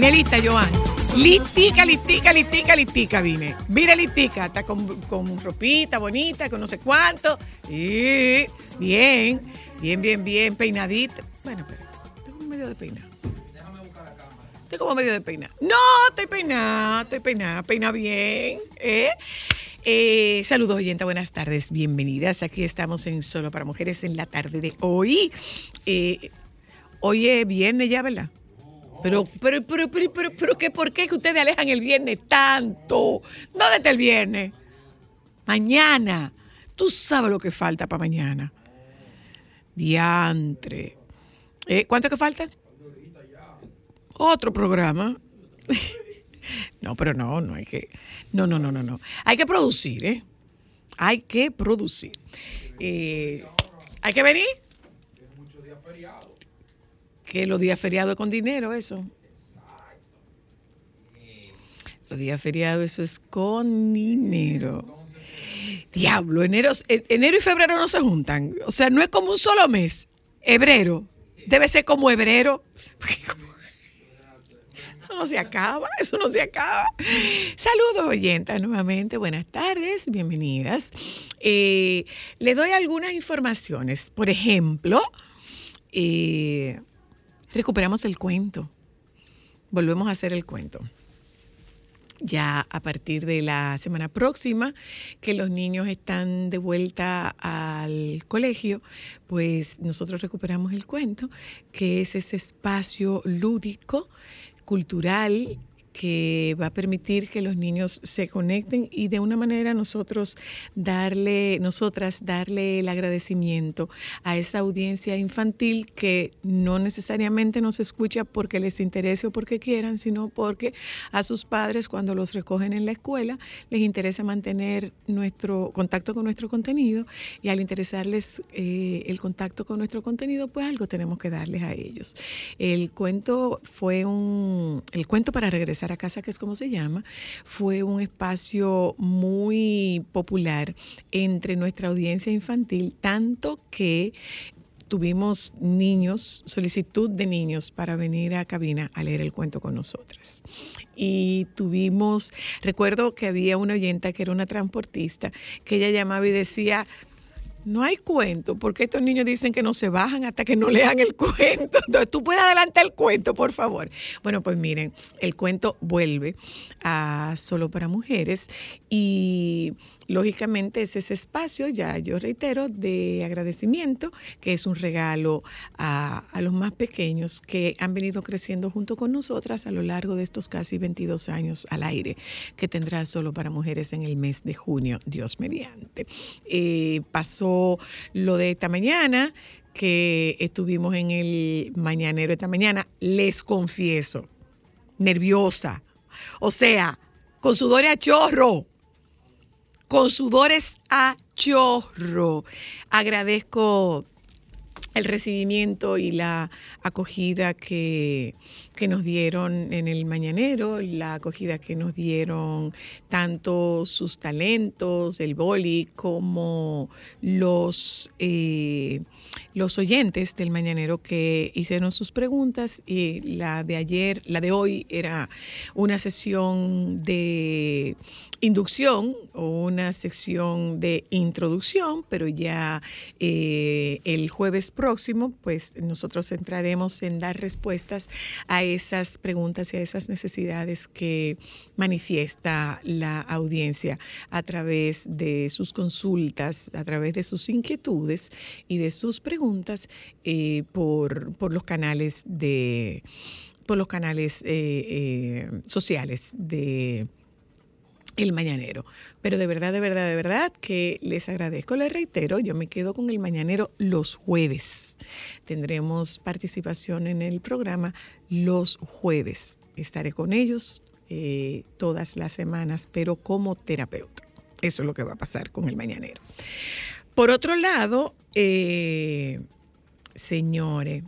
Vine lista, Joan. Listica, listica, listica, listica vine. Vine listica. Está con, con ropita bonita, con no sé cuánto. Y bien, bien, bien, bien, peinadita. Bueno, pero estoy como medio de peinar. Estoy como medio de peinar. No, estoy peinada, estoy peinada, peina bien. ¿eh? Eh, saludos, oyenta, buenas tardes, bienvenidas. Aquí estamos en Solo para Mujeres en la tarde de hoy. Eh, hoy es viernes ya, ¿verdad? Pero, pero, pero, pero, pero, pero, ¿qué, ¿por qué que ustedes alejan el viernes tanto? ¿Dónde está el viernes? Mañana. Tú sabes lo que falta para mañana. Diantre. Eh, ¿Cuánto que faltan? Otro programa. no, pero no, no hay que. No, no, no, no, no. Hay que producir, ¿eh? Hay que producir. Eh, ¿Hay que venir? Que los días feriados con dinero, eso. Los días feriados, eso es con dinero. Diablo, enero, en- enero y febrero no se juntan. O sea, no es como un solo mes. Hebrero. Debe ser como hebrero. Eso no se acaba, eso no se acaba. Saludos, oyentas, nuevamente. Buenas tardes, bienvenidas. Eh, le doy algunas informaciones. Por ejemplo, eh, recuperamos el cuento. Volvemos a hacer el cuento. Ya a partir de la semana próxima, que los niños están de vuelta al colegio, pues nosotros recuperamos el cuento, que es ese espacio lúdico, cultural, que va a permitir que los niños se conecten y de una manera nosotros darle, nosotras darle el agradecimiento a esa audiencia infantil que no necesariamente nos escucha porque les interese o porque quieran, sino porque a sus padres cuando los recogen en la escuela les interesa mantener nuestro contacto con nuestro contenido y al interesarles eh, el contacto con nuestro contenido, pues algo tenemos que darles a ellos. El cuento fue un, el cuento para regresar a casa, que es como se llama, fue un espacio muy popular entre nuestra audiencia infantil, tanto que tuvimos niños, solicitud de niños para venir a cabina a leer el cuento con nosotras. Y tuvimos, recuerdo que había una oyenta que era una transportista, que ella llamaba y decía, no hay cuento, porque estos niños dicen que no se bajan hasta que no lean el cuento. Entonces, tú puedes adelantar el cuento, por favor. Bueno, pues miren, el cuento vuelve a Solo para Mujeres y lógicamente es ese espacio, ya yo reitero, de agradecimiento, que es un regalo a, a los más pequeños que han venido creciendo junto con nosotras a lo largo de estos casi 22 años al aire, que tendrá Solo para Mujeres en el mes de junio, Dios mediante. Eh, pasó lo de esta mañana, que estuvimos en el mañanero esta mañana, les confieso, nerviosa. O sea, con sudores a chorro. Con sudores a chorro. Agradezco el recibimiento y la acogida que, que, nos dieron en el mañanero, la acogida que nos dieron tanto sus talentos, el boli, como los, eh, los oyentes del mañanero que hicieron sus preguntas. Y la de ayer, la de hoy, era una sesión de inducción o una sección de introducción, pero ya eh, el jueves próximo, pues nosotros entraremos en dar respuestas a esas preguntas y a esas necesidades que manifiesta la audiencia a través de sus consultas, a través de sus inquietudes y de sus preguntas eh, por, por los canales de por los canales eh, sociales de el mañanero. Pero de verdad, de verdad, de verdad que les agradezco, les reitero, yo me quedo con el mañanero los jueves. Tendremos participación en el programa los jueves. Estaré con ellos eh, todas las semanas, pero como terapeuta. Eso es lo que va a pasar con el mañanero. Por otro lado, eh, señores,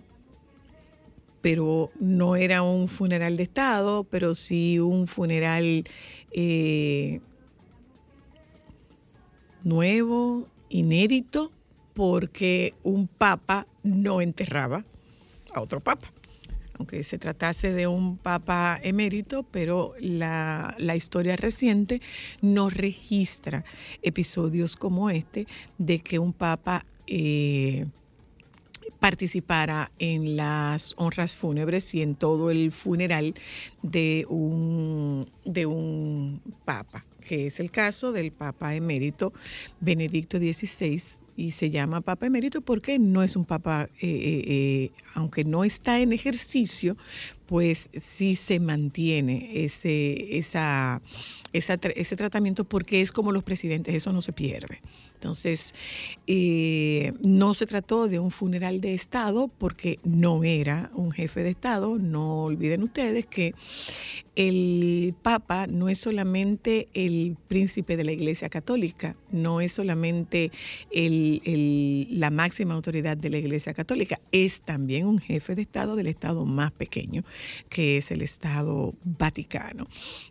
pero no era un funeral de Estado, pero sí un funeral eh, nuevo, inédito, porque un papa no enterraba a otro papa. Aunque se tratase de un papa emérito, pero la, la historia reciente no registra episodios como este de que un papa eh, participara en las honras fúnebres y en todo el funeral de un, de un papa, que es el caso del papa emérito Benedicto XVI, y se llama Papa Emérito porque no es un Papa, eh, eh, eh, aunque no está en ejercicio, pues sí se mantiene ese, esa, esa, ese tratamiento porque es como los presidentes, eso no se pierde. Entonces, no se trató de un funeral de Estado porque no era un jefe de Estado, no olviden ustedes que el Papa no es solamente el príncipe de la Iglesia Católica, no es solamente la máxima autoridad de la Iglesia Católica, es también un jefe de Estado del Estado más pequeño, que es el Estado Vaticano.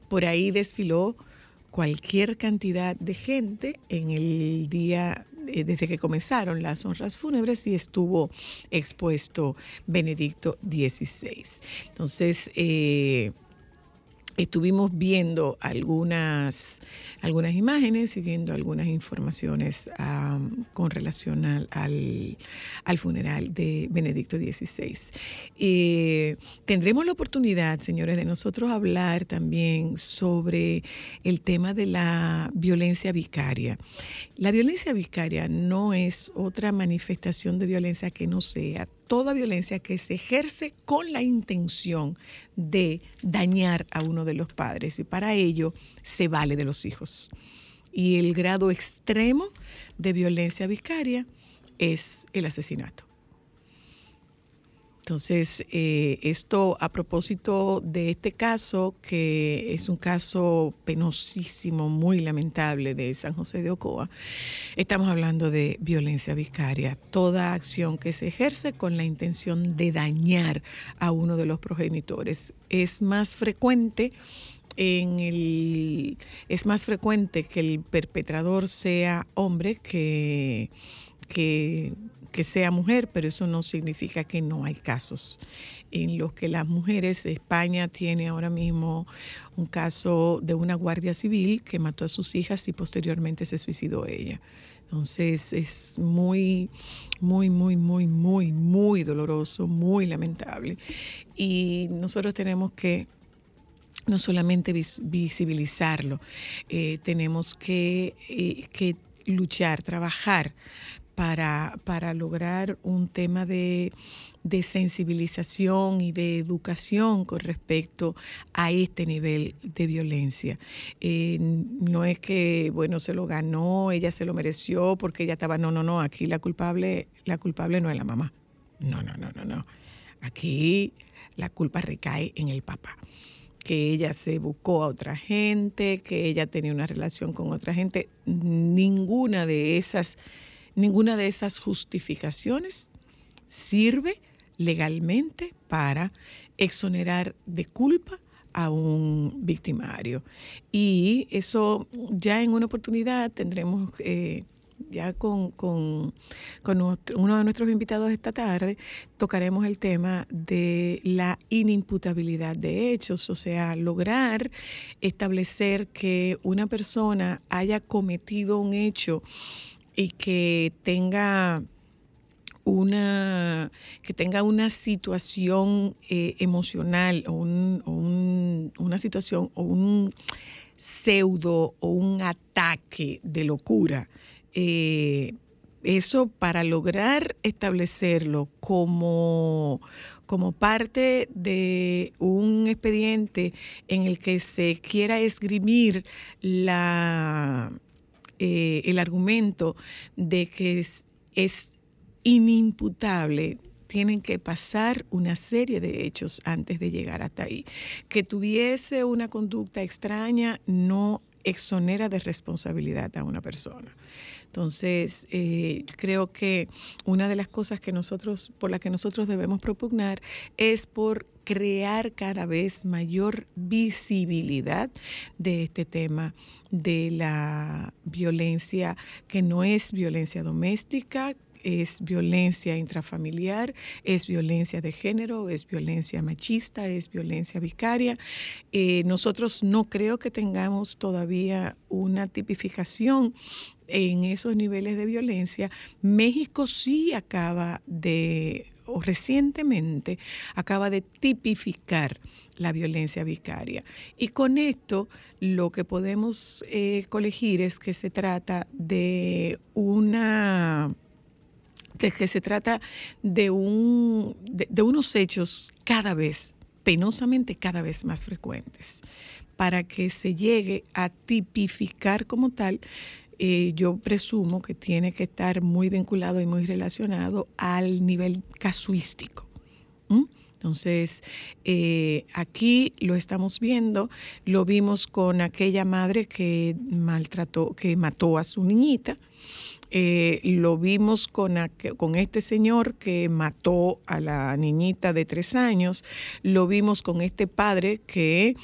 Por ahí desfiló cualquier cantidad de gente en el día eh, desde que comenzaron las honras fúnebres y estuvo expuesto Benedicto XVI. Entonces, eh, estuvimos viendo algunas, algunas imágenes y viendo algunas informaciones con relación al, al, funeral de Benedicto XVI. Eh, tendremos la oportunidad, señores, de nosotros hablar también sobre el tema de la violencia vicaria. La violencia vicaria no es otra manifestación de violencia que no sea toda violencia que se ejerce con la intención de dañar a uno de los padres y para ello se vale de los hijos. Y el grado extremo de violencia vicaria es el asesinato. Entonces, eh, esto a propósito de este caso, que es un caso penosísimo, muy lamentable de San José de Ocoa, estamos hablando de violencia vicaria, toda acción que se ejerce con la intención de dañar a uno de los progenitores. Es más frecuente en el es más frecuente que el perpetrador sea hombre que, que que sea mujer, pero eso no significa que no hay casos en los que las mujeres, España tiene ahora mismo un caso de una guardia civil que mató a sus hijas y posteriormente se suicidó ella. Entonces es muy, muy, muy, muy, muy, muy doloroso, muy lamentable. Y nosotros tenemos que no solamente visibilizarlo, eh, tenemos eh, que luchar, trabajar para, lograr un tema de, sensibilización y de educación con respecto a este nivel de violencia. Eh, no es que, bueno, se lo ganó, ella se lo mereció porque ella estaba, no, no, no, aquí la culpable, la culpable no es la mamá. No, no, no, no, no. Aquí la culpa recae en el papá que ella se buscó a otra gente, que ella tenía una relación con otra gente, ninguna de esas Ninguna de esas justificaciones sirve legalmente para exonerar de culpa a un victimario. Y eso ya en una oportunidad tendremos... eh, ya con, con- uno de nuestros invitados esta tarde tocaremos el tema de la inimputabilidad de hechos, o sea, lograr establecer que una persona haya cometido un hecho y que tenga una que tenga una situación eh, emocional o, un- o un- una situación o un pseudo o un ataque de locura. Eh, eso para lograr establecerlo como, como parte de un expediente en el que se quiera esgrimir la, eh, el argumento de que es, es inimputable, tienen que pasar una serie de hechos antes de llegar hasta ahí. Que tuviese una conducta extraña no exonera de responsabilidad a una persona. Entonces, eh, creo que una de las cosas que nosotros, por las que nosotros debemos propugnar es por crear cada vez mayor visibilidad de este tema de la violencia que no es violencia doméstica, es violencia intrafamiliar, es violencia de género, es violencia machista, es violencia vicaria. Eh, nosotros no creo que tengamos todavía una tipificación en esos niveles de violencia. México sí acaba de, o recientemente, acaba de tipificar la violencia vicaria. Y con esto lo que podemos eh, colegir es que se trata de una de que se trata de, un, de, unos hechos cada vez, penosamente cada vez más frecuentes, para que se llegue a tipificar como tal eh, yo presumo que tiene que estar muy vinculado y muy relacionado al nivel casuístico. Entonces, eh, aquí lo estamos viendo, lo vimos con aquella madre que maltrató, que mató a su niñita, eh, lo vimos con, con este señor que mató a la niñita de tres años, lo vimos con este padre que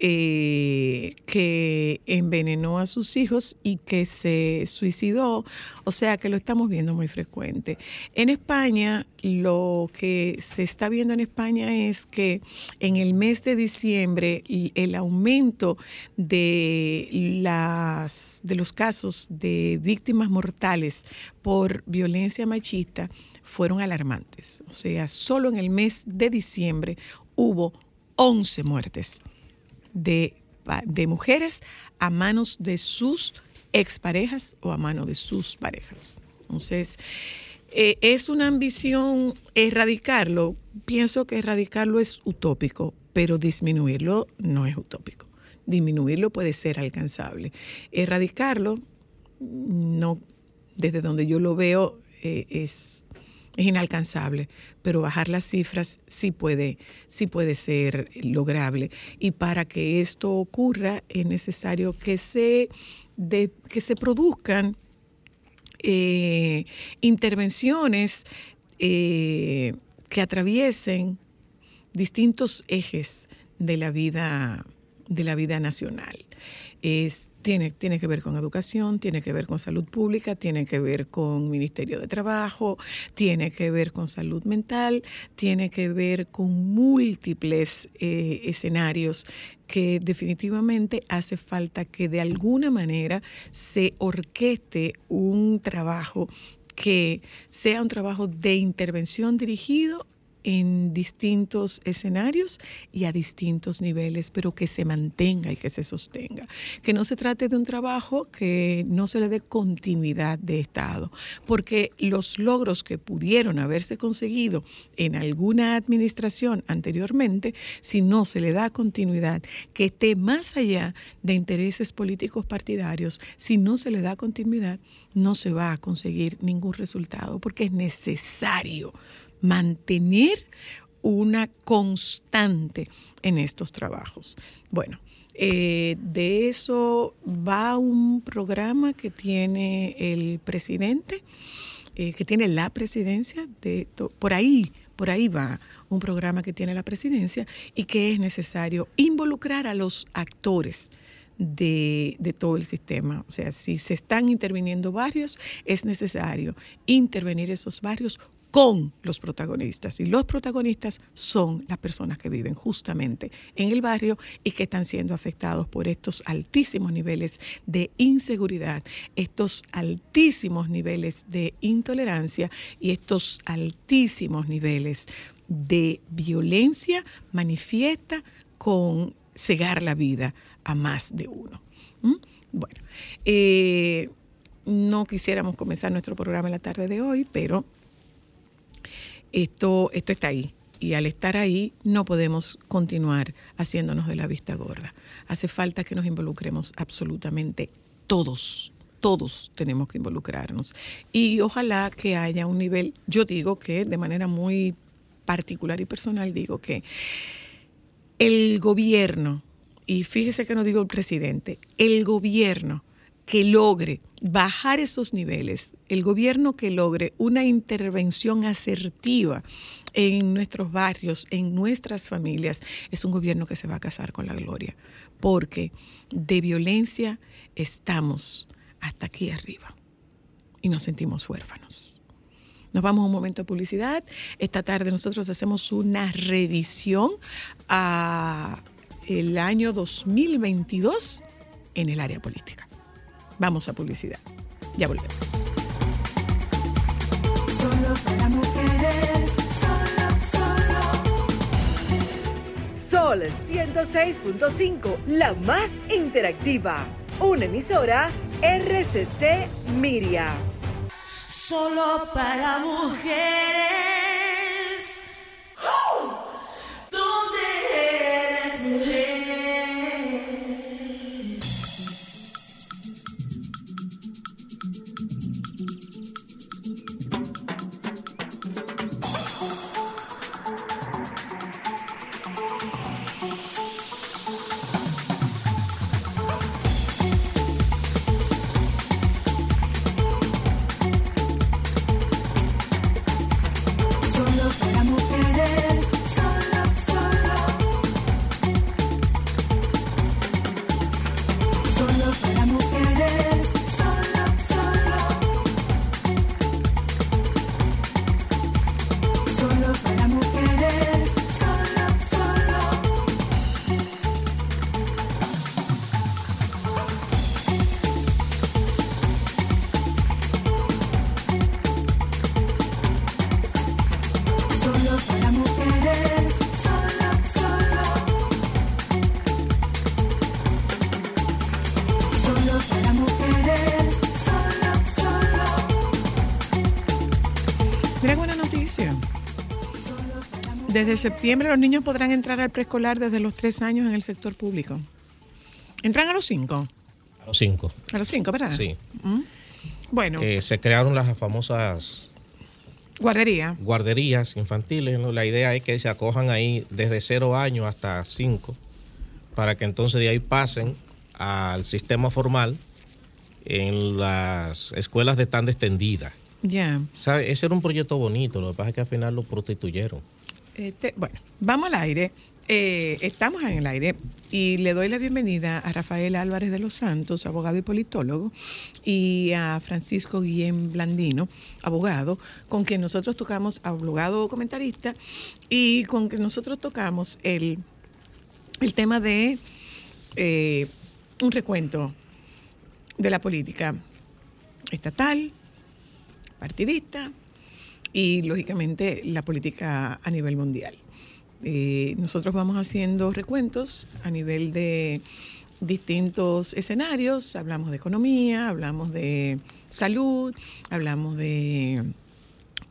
eh, que envenenó a sus hijos y que se suicidó, o sea que lo estamos viendo muy frecuente. En España, lo que se está viendo en España es que en el mes de diciembre el aumento de, las, de los casos de víctimas mortales por violencia machista fueron alarmantes. O sea, solo en el mes de diciembre hubo 11 muertes de, de mujeres a manos de sus exparejas o a manos de sus parejas. Entonces, eh, ¿es una ambición erradicarlo? Pienso que erradicarlo es utópico, pero disminuirlo no es utópico. Disminuirlo puede ser alcanzable. Erradicarlo, no, desde donde yo lo veo, eh, es, es inalcanzable, pero bajar las cifras sí puede, sí puede ser lograble. Y para que esto ocurra es necesario que se, que se produzcan eh, intervenciones eh, que atraviesen distintos ejes de la vida, de la vida nacional. Tiene, tiene que ver con educación, tiene que ver con salud pública, tiene que ver con Ministerio de Trabajo, tiene que ver con salud mental, tiene que ver con múltiples eh, escenarios que definitivamente hace falta que de alguna manera se orqueste un trabajo que sea un trabajo de intervención dirigido en distintos escenarios y a distintos niveles, pero que se mantenga y que se sostenga. Que no se trate de un trabajo que no se le dé continuidad de Estado, porque los logros que pudieron haberse conseguido en alguna administración anteriormente, si no se le da continuidad, que esté más allá de intereses políticos partidarios, si no se le da continuidad, no se va a conseguir ningún resultado, porque es necesario mantener una constante en estos trabajos. Bueno, eh, de eso va un programa que tiene el presidente eh, que tiene la presidencia, de por ahí, por ahí va un programa que tiene la presidencia y que es necesario involucrar a los actores de, de todo el sistema. O sea, si se están interviniendo barrios, es necesario intervenir esos barrios con los protagonistas. Y los protagonistas son las personas que viven justamente en el barrio y que están siendo afectados por estos altísimos niveles de inseguridad, estos altísimos niveles de intolerancia y estos altísimos niveles de violencia manifiesta con cegar la vida a más de uno. ¿Mm? Bueno, eh, no quisiéramos comenzar nuestro programa en la tarde de hoy, pero esto, esto está ahí. Y al estar ahí no podemos continuar haciéndonos de la vista gorda. Hace falta que nos involucremos absolutamente todos. Todos tenemos que involucrarnos. Y ojalá que haya un nivel, yo digo que de manera muy particular y personal, digo que el gobierno, y fíjese que no digo el presidente, el gobierno que logre bajar esos niveles, el gobierno que logre una intervención asertiva en nuestros barrios, en nuestras familias, es un gobierno que se va a casar con la gloria, porque de violencia estamos hasta aquí arriba y nos sentimos huérfanos. Nos vamos a un momento de publicidad. Esta tarde nosotros hacemos una revisión a el año 2022 en el área política. Vamos a publicidad. Ya volvemos. Solo para mujeres, solo, solo. Sol 106.5, la más interactiva. Una emisora RCC Miria. Solo para mujeres. ¿Dónde eres mujer? Desde septiembre los niños podrán entrar al preescolar desde los tres años en el sector público. ¿Entran a los cinco? A los cinco. A los cinco, ¿verdad? Sí. Mm. Bueno, Eh, se crearon las famosas guardería. guarderías infantiles. ¿no? La idea es que se acojan ahí desde cero años hasta cinco, para que entonces de ahí pasen al sistema formal en las escuelas de tanda extendida. Ya. ¿Sabe? Ese era un proyecto bonito, lo que pasa es que al final lo prostituyeron. Este, bueno, vamos al aire. Eh, estamos en el aire y le doy la bienvenida a Rafael Álvarez de los Santos, abogado y politólogo, y a Francisco Guillén Blandino, abogado, con quien nosotros tocamos, abogado comentarista, y con quien nosotros tocamos el, el tema de eh, un recuento de la política estatal, partidista y lógicamente la política a nivel mundial. Eh, nosotros vamos haciendo recuentos a nivel de distintos escenarios, hablamos de economía, hablamos de salud, hablamos de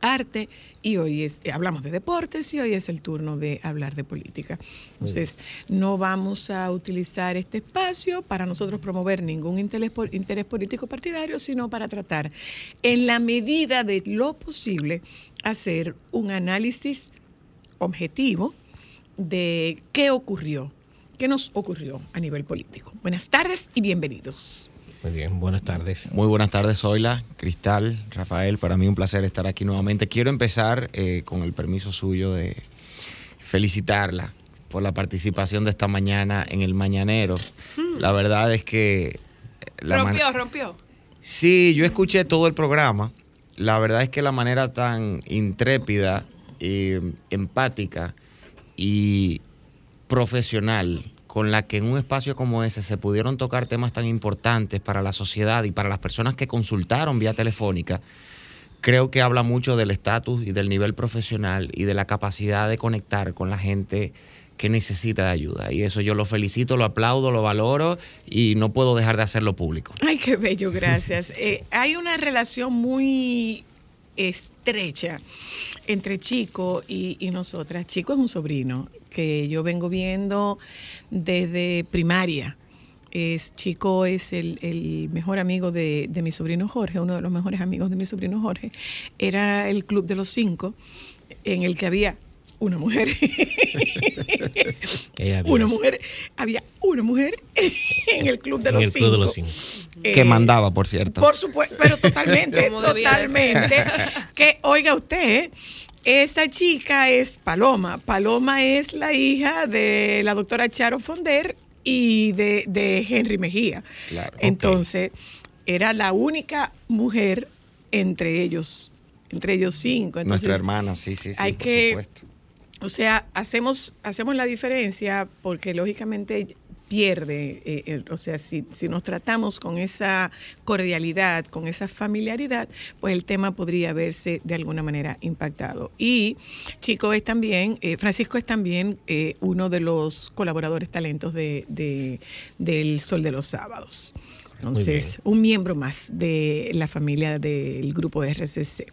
arte y hoy es, eh, hablamos de deportes y hoy es el turno de hablar de política. Entonces, no vamos a utilizar este espacio para nosotros promover ningún interés, interés político partidario, sino para tratar, en la medida de lo posible, hacer un análisis objetivo de qué ocurrió, qué nos ocurrió a nivel político. Buenas tardes y bienvenidos. Muy bien, buenas tardes. Muy buenas tardes, Zoila, Cristal, Rafael. Para mí un placer estar aquí nuevamente. Quiero empezar eh, con el permiso suyo de felicitarla por la participación de esta mañana en el Mañanero. La verdad es que... La man- rompió, rompió. Sí, yo escuché todo el programa. La verdad es que la manera tan intrépida, eh, empática y profesional con la que en un espacio como ese se pudieron tocar temas tan importantes para la sociedad y para las personas que consultaron vía telefónica, creo que habla mucho del estatus y del nivel profesional y de la capacidad de conectar con la gente que necesita de ayuda. Y eso yo lo felicito, lo aplaudo, lo valoro y no puedo dejar de hacerlo público. Ay, qué bello, gracias. Eh, hay una relación muy estrecha entre Chico y, y nosotras. Chico es un sobrino que yo vengo viendo desde primaria. Es, Chico es el, el mejor amigo de, de mi sobrino Jorge, uno de los mejores amigos de mi sobrino Jorge. Era el club de los cinco en el que había una mujer. Ella una mujer. Había una mujer en el club de En los el cinco. Club de los Cinco. que Eh, mandaba, por cierto. Por supuesto, pero totalmente, totalmente. Que oiga usted, esa chica es Paloma. Paloma es la hija de la doctora Charo Fonder y de, de Henry Mejía. Claro. Entonces, era la única mujer entre ellos, entre ellos cinco. Entonces, Nuestra hermana, sí, sí, sí, hay por que- supuesto. O sea, hacemos, hacemos la diferencia porque lógicamente pierde, eh, eh, o sea, si, si nos tratamos con esa cordialidad, con esa familiaridad, pues el tema podría verse de alguna manera impactado. Y Chico es también, eh, Francisco es también eh, uno de los colaboradores talentos de, de- del Sol de los Sábados. Entonces, un miembro más de la familia del grupo RCC.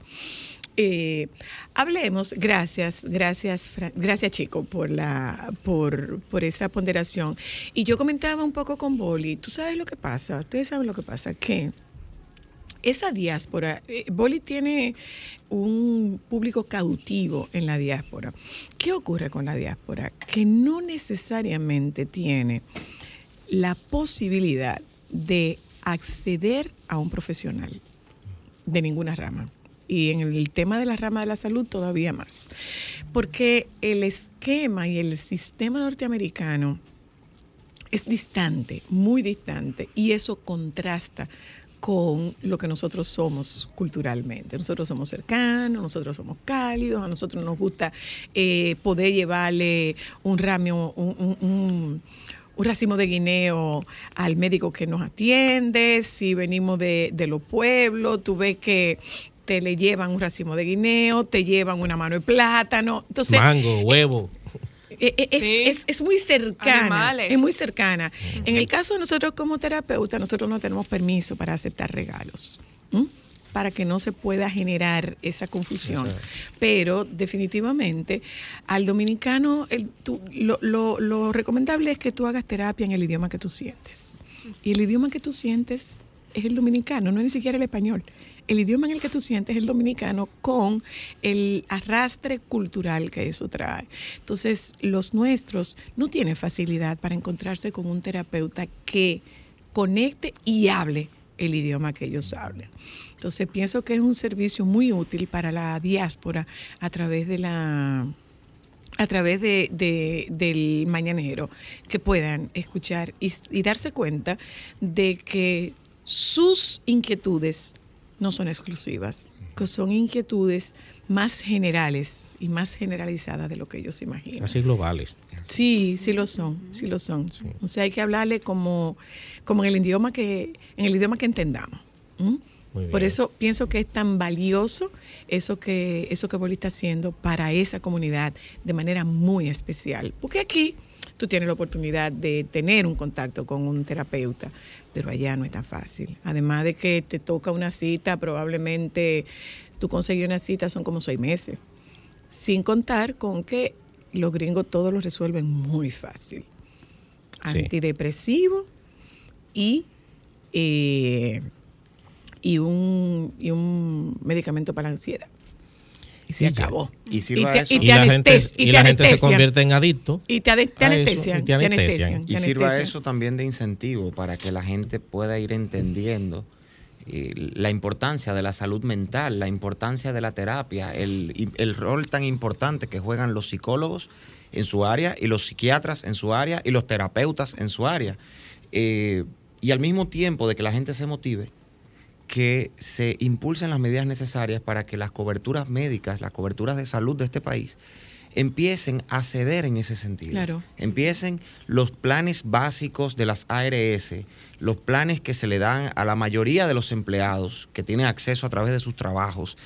Eh, hablemos, gracias, gracias, gracias Chico por la, por, por esa ponderación. Y yo comentaba un poco con Boli, tú sabes lo que pasa, ustedes saben lo que pasa, que esa diáspora, eh, Boli tiene un público cautivo en la diáspora. ¿Qué ocurre con la diáspora? Que no necesariamente tiene la posibilidad de acceder a un profesional de ninguna rama. Y en el tema de la rama de la salud todavía más. Porque el esquema y el sistema norteamericano es distante, muy distante, y eso contrasta con lo que nosotros somos culturalmente. Nosotros somos cercanos, nosotros somos cálidos, a nosotros nos gusta eh, poder llevarle un ramo, un, un- un- racimo de guineo al médico que nos atiende, si venimos de, de los pueblos, tú ves que te le llevan un racimo de guineo, te llevan una mano de plátano. Entonces, Mango, huevo. eh, eh, es, Sí. es- es muy cercana. Animales. Es muy cercana. En el caso de nosotros como terapeutas, nosotros no tenemos permiso para aceptar regalos. para que no se pueda generar esa confusión. Pero definitivamente al dominicano el- tú- lo, lo- lo recomendable es que tú hagas terapia en el idioma que tú sientes. Y el idioma que tú sientes es el dominicano, no es ni siquiera el español. El idioma en el que tú sientes es el dominicano con el arrastre cultural que eso trae. Entonces, los nuestros no tienen facilidad para encontrarse con un terapeuta que conecte y hable el idioma que ellos hablan. Entonces, pienso que es un servicio muy útil para la diáspora a través de la a través de, de- del mañanero, que puedan escuchar y darse cuenta de que sus inquietudes no son exclusivas, que son inquietudes más generales y más generalizadas de lo que ellos imaginan. Así globales. Sí, sí lo son, sí lo son. O sea, hay que hablarle como, como en el idioma que, en el idioma que entendamos. Por eso pienso que es tan valioso eso que, eso que Boli está haciendo para esa comunidad de manera muy especial. Porque aquí tú tienes la oportunidad de tener un contacto con un terapeuta, pero allá no es tan fácil. Además de que te toca una cita, probablemente tú conseguir una cita son como seis meses sin contar con que los gringos todo lo resuelven muy fácil. Sí. Antidepresivo y, eh, y, un, y un medicamento para la ansiedad. Y se Y acabó. Y te- eso. y Y te la gente, y te la gente se convierte en adicto. Y te, eso, anestesian. y te te anestesian. anestesian, Y te sirva eso también de incentivo para que la gente pueda ir entendiendo eh, la importancia de la salud mental, la importancia de la terapia, el, el rol tan importante que juegan los psicólogos en su área y los psiquiatras en su área y los terapeutas en su área. Eh, y al mismo tiempo de que la gente se motive, que se impulsen las medidas necesarias para que las coberturas médicas, las coberturas de salud de este país, empiecen a ceder en ese sentido. Claro. Empiecen los planes básicos de las ARS, los planes que se le dan a la mayoría de los empleados que tienen acceso a través de sus trabajos,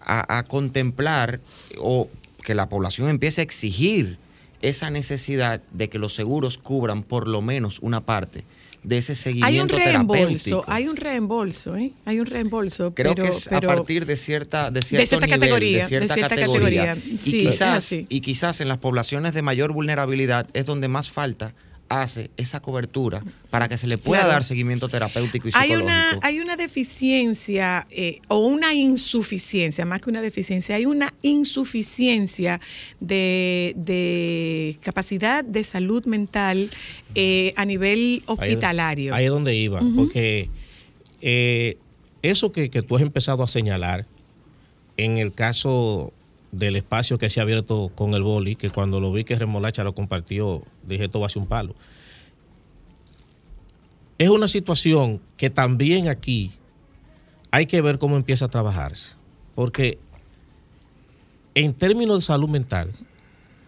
a, a contemplar o que la población empiece a exigir esa necesidad de que los seguros cubran por lo menos una parte de ese Hay un seguimiento reembolso, hay un reembolso, ¿eh? Hay un reembolso. Creo pero, que es pero- a partir de cierta de cierto cierta nivel, categoría, de cierta, de cierta categoría. categoría. Y Sí, quizás y quizás en las poblaciones de mayor vulnerabilidad es donde más falta hace esa cobertura para que se le pueda Claro. dar seguimiento terapéutico y hay psicológico. una, hay una deficiencia eh, o una insuficiencia, más que una deficiencia, hay una insuficiencia de, de capacidad de salud mental eh, a nivel hospitalario. Ahí, es donde iba, porque eh, eso que, que tú has empezado a señalar, en el caso del espacio que se ha abierto con el boli, que cuando lo vi que Remolacha lo compartió, dije, esto va a ser un palo. Es una situación que también aquí hay que ver cómo empieza a trabajarse, porque en términos de salud mental,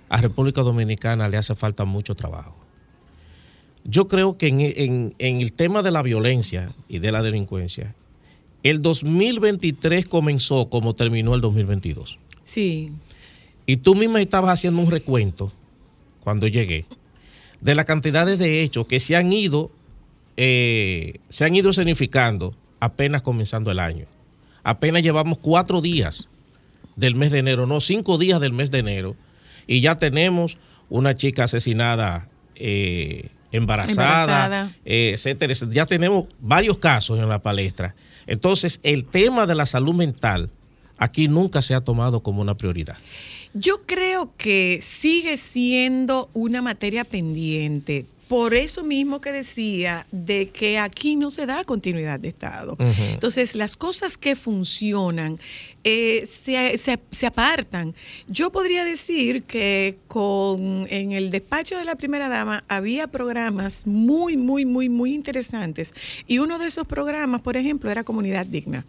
a República Dominicana le hace falta mucho trabajo. Yo creo que en, en- el tema de la violencia y de la delincuencia, el 2023 comenzó como terminó el 2022. Sí, Y tú misma estabas haciendo un recuento cuando llegué de la cantidad de hechos que se han ido, eh, se han ido significando apenas comenzando el año. Apenas llevamos cuatro días del mes de enero, no cinco días del mes de enero, y ya tenemos una chica asesinada eh, embarazada, Embarazada. eh, etcétera, etcétera. Ya tenemos varios casos en la palestra. Entonces, el tema de la salud mental aquí nunca se ha tomado como una prioridad. Yo creo que sigue siendo una materia pendiente. Por eso mismo que decía de que aquí no se da continuidad de Estado. Entonces, las cosas que funcionan eh, se, se- se apartan. Yo podría decir que con en el despacho de la primera dama había programas muy, muy, muy, muy interesantes. Y uno de esos programas, por ejemplo, era Comunidad Digna,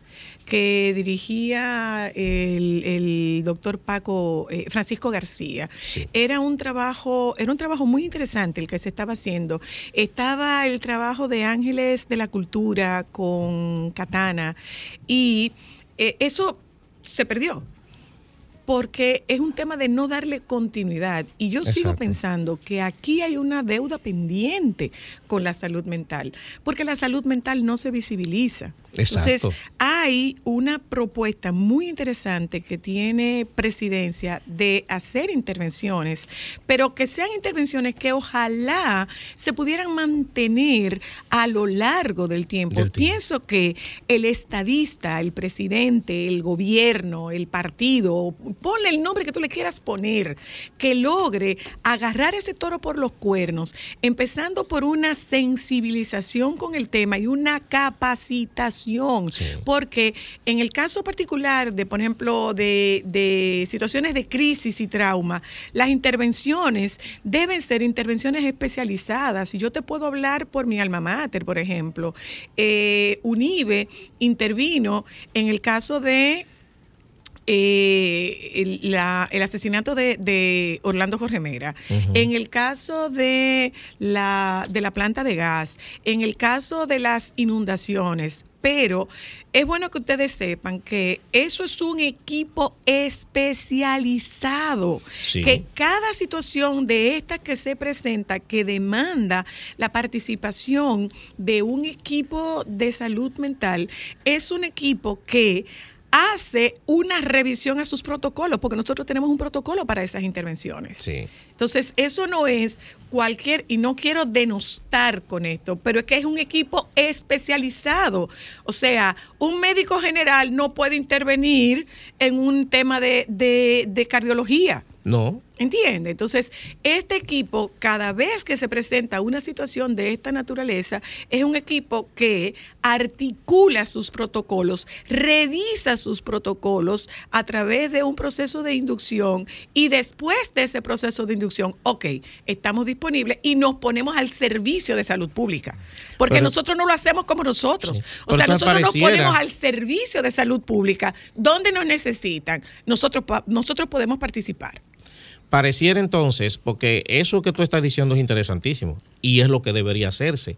que dirigía el, el doctor Paco eh, Francisco García. Sí. Era un trabajo, era un trabajo muy interesante el que se estaba haciendo. Estaba el trabajo de Ángeles de la Cultura con Katana y eh, eso se perdió. Porque es un tema de no darle continuidad. Y yo sigo pensando que aquí hay una deuda pendiente con la salud mental, porque la salud mental no se visibiliza. Entonces, Exacto. hay una propuesta muy interesante que tiene presidencia de hacer intervenciones, pero que sean intervenciones que ojalá se pudieran mantener a lo largo del tiempo. Del tiempo. Pienso que el estadista, el presidente, el gobierno, el partido, ponle el nombre que tú le quieras poner, que logre agarrar ese toro por los cuernos, empezando por una sensibilización con el tema y una capacitación. Sí. Porque en el caso particular de, por ejemplo, de, de situaciones de crisis y trauma, las intervenciones deben ser intervenciones especializadas. Y yo te puedo hablar por mi alma mater, por ejemplo. Eh, UNIBE intervino en el caso de eh, el, la- el asesinato de, de Orlando Jorge Mera, en el caso de la, de la planta de gas, en el caso de las inundaciones. Pero es bueno que ustedes sepan que eso es un equipo especializado, Sí. que cada situación de estas que se presenta, que demanda la participación de un equipo de salud mental, es un equipo que hace una revisión a sus protocolos, porque nosotros tenemos un protocolo para esas intervenciones. Sí. Entonces, eso no es cualquier, y no quiero denostar con esto, pero es que es un equipo especializado. O sea, un médico general no puede intervenir en un tema de, de- de cardiología. No. ¿Entiende? Entonces, este equipo, cada vez que se presenta una situación de esta naturaleza, es un equipo que articula sus protocolos, revisa sus protocolos a través de un proceso de inducción y después de ese proceso de inducción, ok, estamos disponibles y nos ponemos al servicio de salud pública. Porque Pero- nosotros no lo hacemos como nosotros. Sí. O sea, nosotros nos ponemos al servicio de salud pública. donde nos necesitan? Nosotros, nosotros podemos participar. Pareciera entonces, porque eso que tú estás diciendo es interesantísimo y es lo que debería hacerse.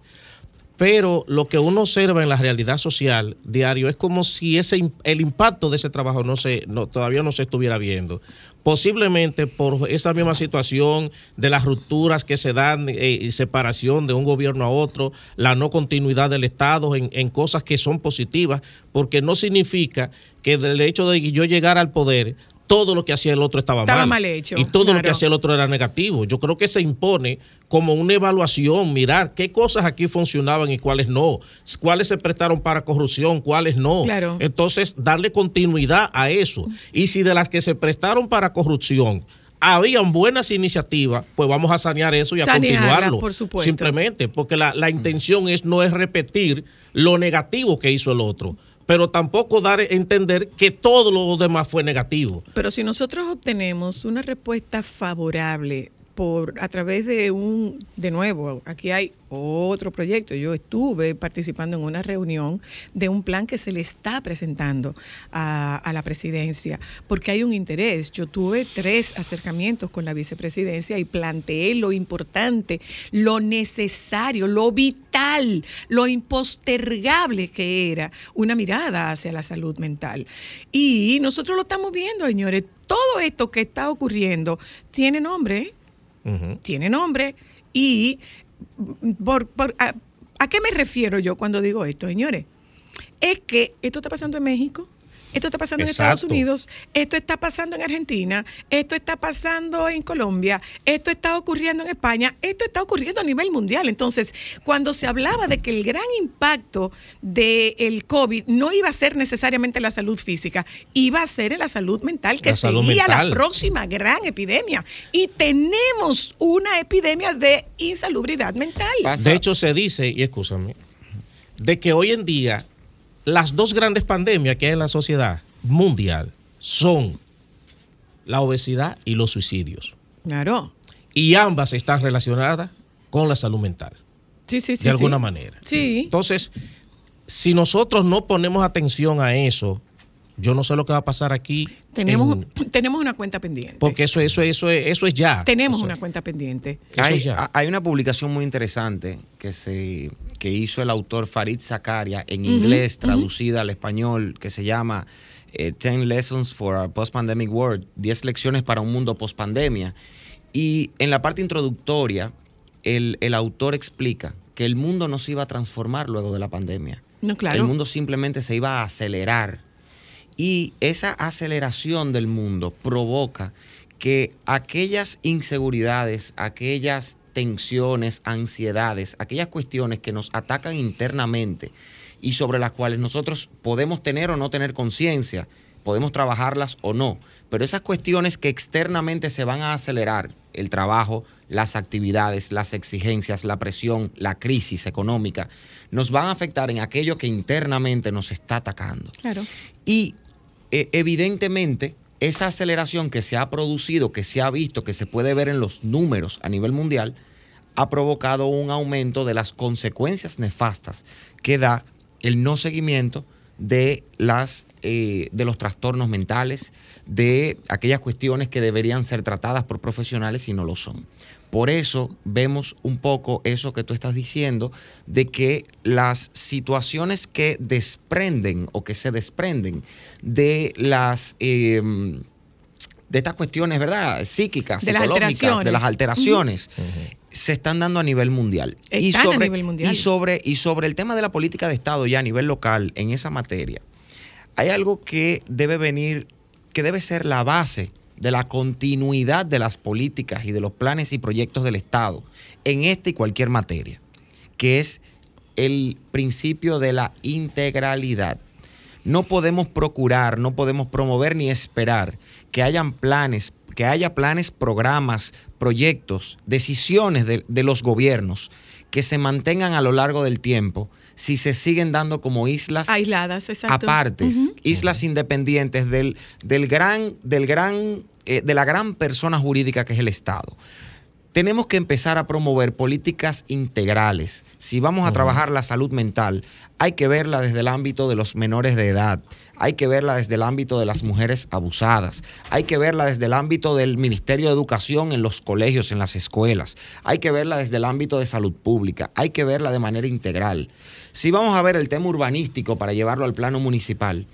Pero lo que uno observa en la realidad social diario es como si ese el impacto de ese trabajo no se no, todavía no se estuviera viendo. Posiblemente por esa misma situación de las rupturas que se dan eh, y separación de un gobierno a otro, la no continuidad del Estado en, en cosas que son positivas, porque no significa que del hecho de yo llegar al poder todo lo que hacía el otro estaba, Estaba mal hecho, y todo lo que hacía el otro era negativo. Yo creo que se impone como una evaluación, mirar qué cosas aquí funcionaban y cuáles no, cuáles se prestaron para corrupción, cuáles no. Claro. Entonces, darle continuidad a eso. Y si de las que se prestaron para corrupción habían buenas iniciativas, pues vamos a sanear eso y a Sanearlas, continuarlo. por supuesto. Simplemente, porque la, la intención es no es repetir lo negativo que hizo el otro, pero tampoco dar a entender que todo lo demás fue negativo. Pero si nosotros obtenemos una respuesta favorable por a través de un, de nuevo, aquí hay otro proyecto. Yo estuve participando en una reunión de un plan que se le está presentando a, a la presidencia, porque hay un interés. Yo tuve tres acercamientos con la vicepresidencia y planteé lo importante, lo necesario, lo vital, lo impostergable que era una mirada hacia la salud mental. Y nosotros lo estamos viendo, señores. Todo esto que está ocurriendo tiene nombre, ¿eh? Tiene nombre. Y por, por- ¿a qué me refiero yo cuando digo esto, señores? Es que esto está pasando en México, esto está pasando en Estados. Unidos, esto está pasando en Argentina, esto está pasando en Colombia, esto está ocurriendo en España, esto está ocurriendo a nivel mundial. Entonces, cuando se hablaba de que el gran impacto del COVID no iba a ser necesariamente la salud física, iba a ser en la salud mental, que La salud sería mental. la próxima gran epidemia. Y tenemos una epidemia de insalubridad mental. Pasa- De hecho, se dice, y escúchame, de que hoy en día las dos grandes pandemias que hay en la sociedad mundial son la obesidad y los suicidios. Claro. Y ambas están relacionadas con la salud mental, Sí, sí, sí. de alguna sí. manera. Sí. Entonces, si nosotros no ponemos atención a eso, yo no sé lo que va a pasar aquí. Tenemos, en- tenemos una cuenta pendiente. porque eso, eso, eso, es- eso es ya. tenemos O sea, una cuenta pendiente. Eso Hay, ya. hay una publicación muy interesante que se que hizo el autor Farid Zakaria en inglés, traducida al español, que se llama eh, 10 Lessons for a Post-Pandemic World, 10 lecciones para un mundo post-pandemia. Y en la parte introductoria, el, el autor explica que el mundo no se iba a transformar luego de la pandemia. No, claro. El mundo simplemente se iba a acelerar. Y esa aceleración del mundo provoca que aquellas inseguridades, aquellas tensiones, ansiedades, aquellas cuestiones que nos atacan internamente y sobre las cuales nosotros podemos tener o no tener conciencia, podemos trabajarlas o no, pero esas cuestiones que externamente se van a acelerar, el trabajo, las actividades, las exigencias, la presión, la crisis económica, nos van a afectar en aquello que internamente nos está atacando. Claro. Y eh, evidentemente esa aceleración que se ha producido, que se ha visto, que se puede ver en los números a nivel mundial, ha provocado un aumento de las consecuencias nefastas que da el no seguimiento de las eh, de los trastornos mentales, de aquellas cuestiones que deberían ser tratadas por profesionales y no lo son. Por eso vemos un poco eso que tú estás diciendo, de que las situaciones que desprenden o que se desprenden de las eh, de estas cuestiones, ¿verdad? Psíquicas, De las psicológicas, de las alteraciones. se están dando a nivel mundial. y Están a sobre, nivel mundial. Y sobre, y sobre el tema de la política de Estado ya a nivel local, en esa materia, hay algo que debe venir, que debe ser la base de la continuidad de las políticas y de los planes y proyectos del Estado en esta y cualquier materia, que es el principio de la integralidad. No podemos procurar, no podemos promover ni esperar que hayan planes, que haya planes, programas, proyectos, decisiones de, de los gobiernos que se mantengan a lo largo del tiempo si se siguen dando como islas Aisladas, exacto. apartes, islas independientes del, del gran, del gran, eh, de la gran persona jurídica que es el Estado. Tenemos que empezar a promover políticas integrales. Si vamos a trabajar la salud mental, hay que verla desde el ámbito de los menores de edad, hay que verla desde el ámbito de las mujeres abusadas, hay que verla desde el ámbito del Ministerio de Educación en los colegios, en las escuelas, hay que verla desde el ámbito de salud pública, hay que verla de manera integral. Si vamos a ver el tema urbanístico para llevarlo al plano municipal,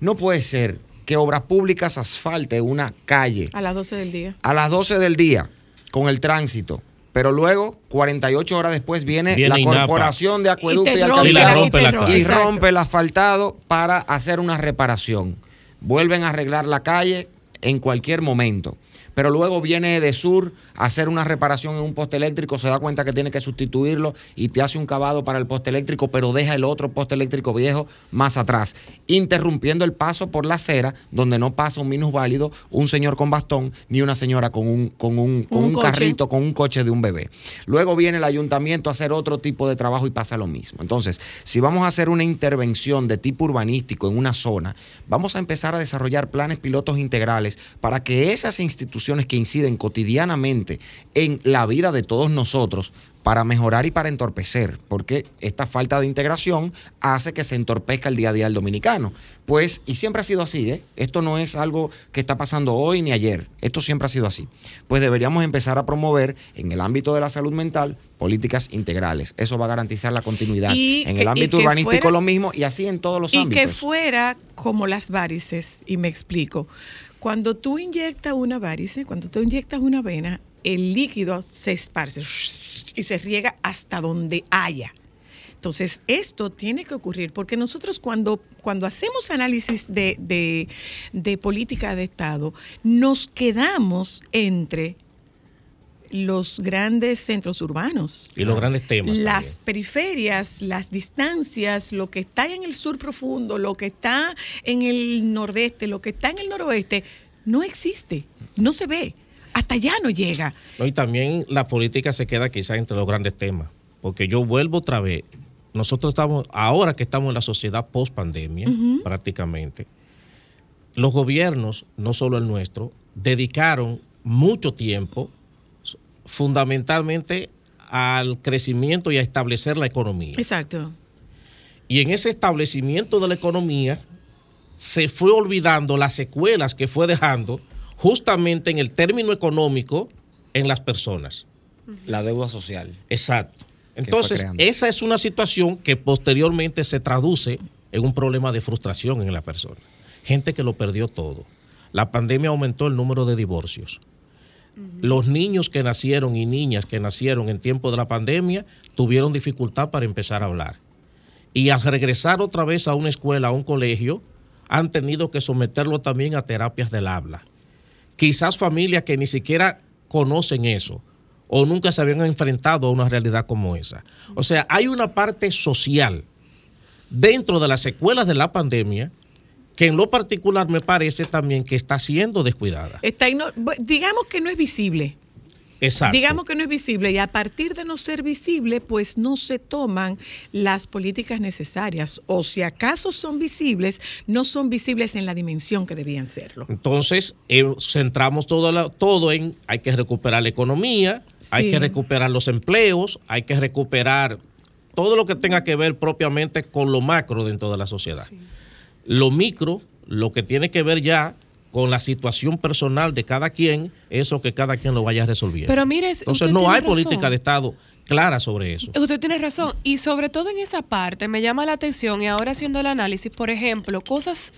no puede ser que Obras Públicas asfalte una calle A las 12 del día. a las 12 del día con el tránsito, pero luego 48 horas después viene, Viene la INAPA. Corporación de Acueducto y, rompe- Y la rompe la y rompe el asfaltado para hacer una reparación. Vuelven a arreglar la calle en cualquier momento. Pero luego viene de sur a hacer una reparación en un poste eléctrico, se da cuenta que tiene que sustituirlo y te hace un cavado para el poste eléctrico, pero deja el otro poste eléctrico viejo más atrás, interrumpiendo el paso por la acera donde no pasa un minusválido, un señor con bastón, ni una señora con un, con un, con Un carrito, con un coche de un bebé. Luego viene el ayuntamiento a hacer otro tipo de trabajo y pasa lo mismo. Entonces, si vamos a hacer una intervención de tipo urbanístico en una zona, vamos a empezar a desarrollar planes pilotos integrales para que esas instituciones que inciden cotidianamente en la vida de todos nosotros para mejorar y para entorpecer, porque esta falta de integración hace que se entorpezca el día a día del dominicano. Pues, y siempre ha sido así, ¿eh? Esto no es algo que está pasando hoy ni ayer, esto siempre ha sido así. Pues deberíamos empezar a promover en el ámbito de la salud mental políticas integrales. Eso va a garantizar la continuidad. Y en que- el y ámbito urbanístico fuera- lo mismo y así en todos los Y ámbitos. que fuera como las varices, y me explico. Cuando tú inyectas una varice, cuando tú inyectas una vena, el líquido se esparce y se riega hasta donde haya. Entonces, esto tiene que ocurrir porque nosotros cuando, cuando hacemos análisis de, de- de política de Estado, nos quedamos entre los grandes centros urbanos Y los grandes temas. las también. periferias, las distancias, lo que está en el sur profundo, lo que está en el nordeste, lo que está en el noroeste, no existe, no se ve, hasta allá no llega. No, y también la política se queda quizás entre los grandes temas. Porque yo vuelvo otra vez. Nosotros estamos, ahora que estamos en la sociedad post pandemia, prácticamente, los gobiernos, no solo el nuestro, dedicaron mucho tiempo fundamentalmente al crecimiento y a establecer la economía. Exacto. Y en ese establecimiento de la economía se fue olvidando las secuelas que fue dejando justamente en el término económico en las personas. La deuda social. Exacto. Entonces, esa es una situación que posteriormente se traduce en un problema de frustración en la persona. Gente que lo perdió todo. La pandemia aumentó el número de divorcios. Los niños que nacieron y niñas que nacieron en tiempo de la pandemia tuvieron dificultad para empezar a hablar. Y al regresar otra vez a una escuela, a un colegio, han tenido que someterlo también a terapias del habla. Quizás familias que ni siquiera conocen eso o nunca se habían enfrentado a una realidad como esa. O sea, hay una parte social dentro de las secuelas de la pandemia que en lo particular me parece también que está siendo descuidada. Está digamos que no es visible. Exacto. Digamos que no es visible y a partir de no ser visible, pues no se toman las políticas necesarias o si acaso son visibles, no son visibles en la dimensión que debían serlo. Entonces, eh, centramos todo, la- todo en hay que recuperar la economía, hay Sí. que recuperar los empleos, hay que recuperar todo lo que tenga que ver propiamente con lo macro dentro de la sociedad. Lo micro, lo que tiene que ver ya con la situación personal de cada quien, eso que cada quien lo vaya resolviendo. Pero mire, Entonces, no hay razón. política de Estado clara sobre eso. Usted tiene razón. Y sobre todo en esa parte me llama la atención y ahora haciendo el análisis, por ejemplo, cosas